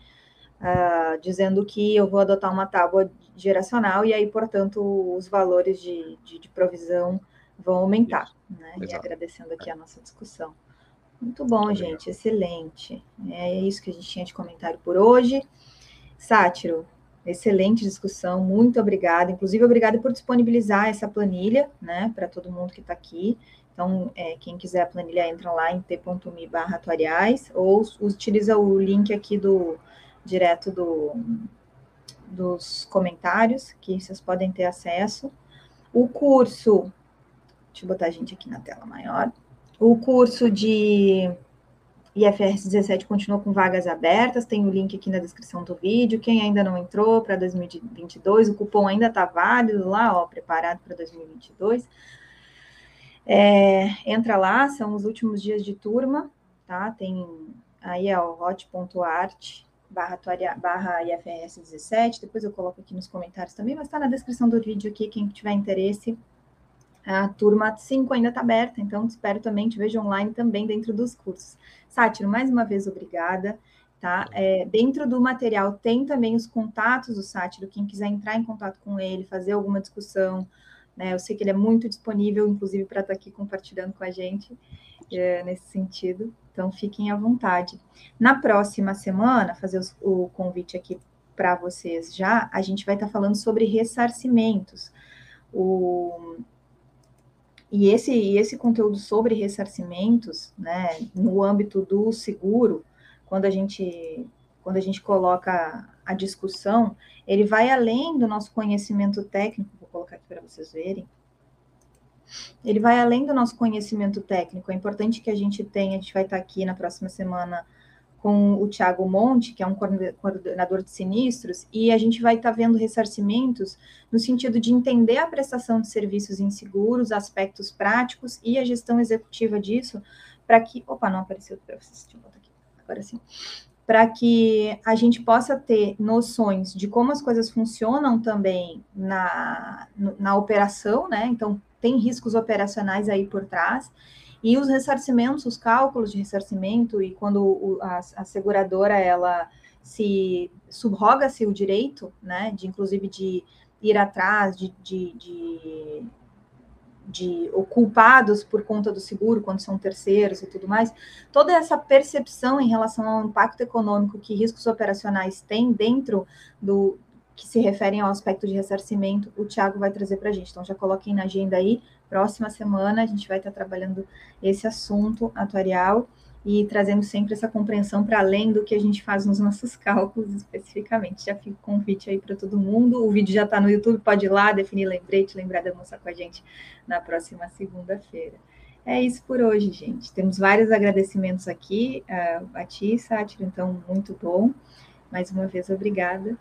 uh, dizendo que eu vou adotar uma tábua geracional e aí, portanto, os valores de, de, de provisão vão aumentar. Né? E agradecendo aqui a nossa discussão. Muito bom, gente, excelente. É isso que a gente tinha de comentário por hoje. Sátiro, excelente discussão, muito obrigada. Inclusive, obrigada por disponibilizar essa planilha, né, para todo mundo que está aqui. Então, é, quem quiser a planilha, entra lá em t.me barra ou utiliza o link aqui do direto do, dos comentários, que vocês podem ter acesso. O curso, deixa eu botar a gente aqui na tela maior. O curso de IFRS 17 continua com vagas abertas, tem o link aqui na descrição do vídeo. Quem ainda não entrou para 2022, o cupom ainda está válido lá, ó, preparado para 2022. É, entra lá, são os últimos dias de turma, tá? Tem aí é o hot.art barra, barra IFRS 17, depois eu coloco aqui nos comentários também, mas está na descrição do vídeo aqui, quem tiver interesse, a turma 5 ainda está aberta, então espero também te vejo online também dentro dos cursos. Sátiro, mais uma vez, obrigada. Tá? É, dentro do material tem também os contatos do Sátiro, quem quiser entrar em contato com ele, fazer alguma discussão, né? Eu sei que ele é muito disponível, inclusive, para estar tá aqui compartilhando com a gente é, nesse sentido. Então, fiquem à vontade. Na próxima semana, fazer os, o convite aqui para vocês já, a gente vai estar tá falando sobre ressarcimentos. O, e esse, esse conteúdo sobre ressarcimentos, né, no âmbito do seguro, quando a gente, quando a gente coloca a discussão, ele vai além do nosso conhecimento técnico, vou colocar aqui para vocês verem. Ele vai além do nosso conhecimento técnico. É importante que a gente tenha, a gente vai estar aqui na próxima semana com o Tiago Monte, que é um coordenador de sinistros, e a gente vai estar tá vendo ressarcimentos no sentido de entender a prestação de serviços inseguros, aspectos práticos e a gestão executiva disso, para que. Opa, não apareceu para vocês, deixa eu botar aqui, agora sim. para que a gente possa ter noções de como as coisas funcionam também na, na operação, né? Então, tem riscos operacionais aí por trás. E os ressarcimentos, os cálculos de ressarcimento, e quando o, a, a seguradora, ela se subroga-se o direito, né, de inclusive de ir atrás de, de, de de culpados por conta do seguro, quando são terceiros e tudo mais, toda essa percepção em relação ao impacto econômico que riscos operacionais têm dentro do que se referem ao aspecto de ressarcimento, o Tiago vai trazer para a gente. Então, já coloquem na agenda aí, próxima semana a gente vai estar trabalhando esse assunto atuarial e trazendo sempre essa compreensão para além do que a gente faz nos nossos cálculos especificamente. Já fica o convite aí para todo mundo. O vídeo já está no YouTube, pode ir lá, definir lembrete, lembrar de almoçar com a gente na próxima segunda-feira. É isso por hoje, gente. Temos vários agradecimentos aqui uh, a ti, então, muito bom. Mais uma vez, obrigada.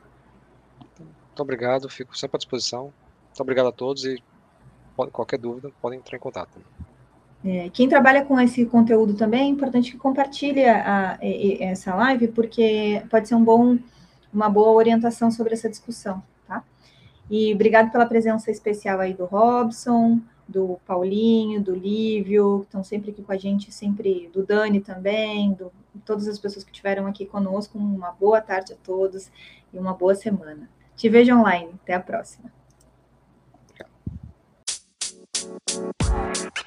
Muito obrigado, fico sempre à disposição. Muito obrigado a todos e qualquer dúvida, podem entrar em contato. É, quem trabalha com esse conteúdo também é importante que compartilhe a, a, essa live, porque pode ser um bom, uma boa orientação sobre essa discussão, tá? E obrigado pela presença especial aí do Robson, do Paulinho, do Lívio, que estão sempre aqui com a gente, sempre do Dani também, do todas as pessoas que estiveram aqui conosco. Uma boa tarde a todos e uma boa semana. Te vejo online. Até a próxima. Thank you.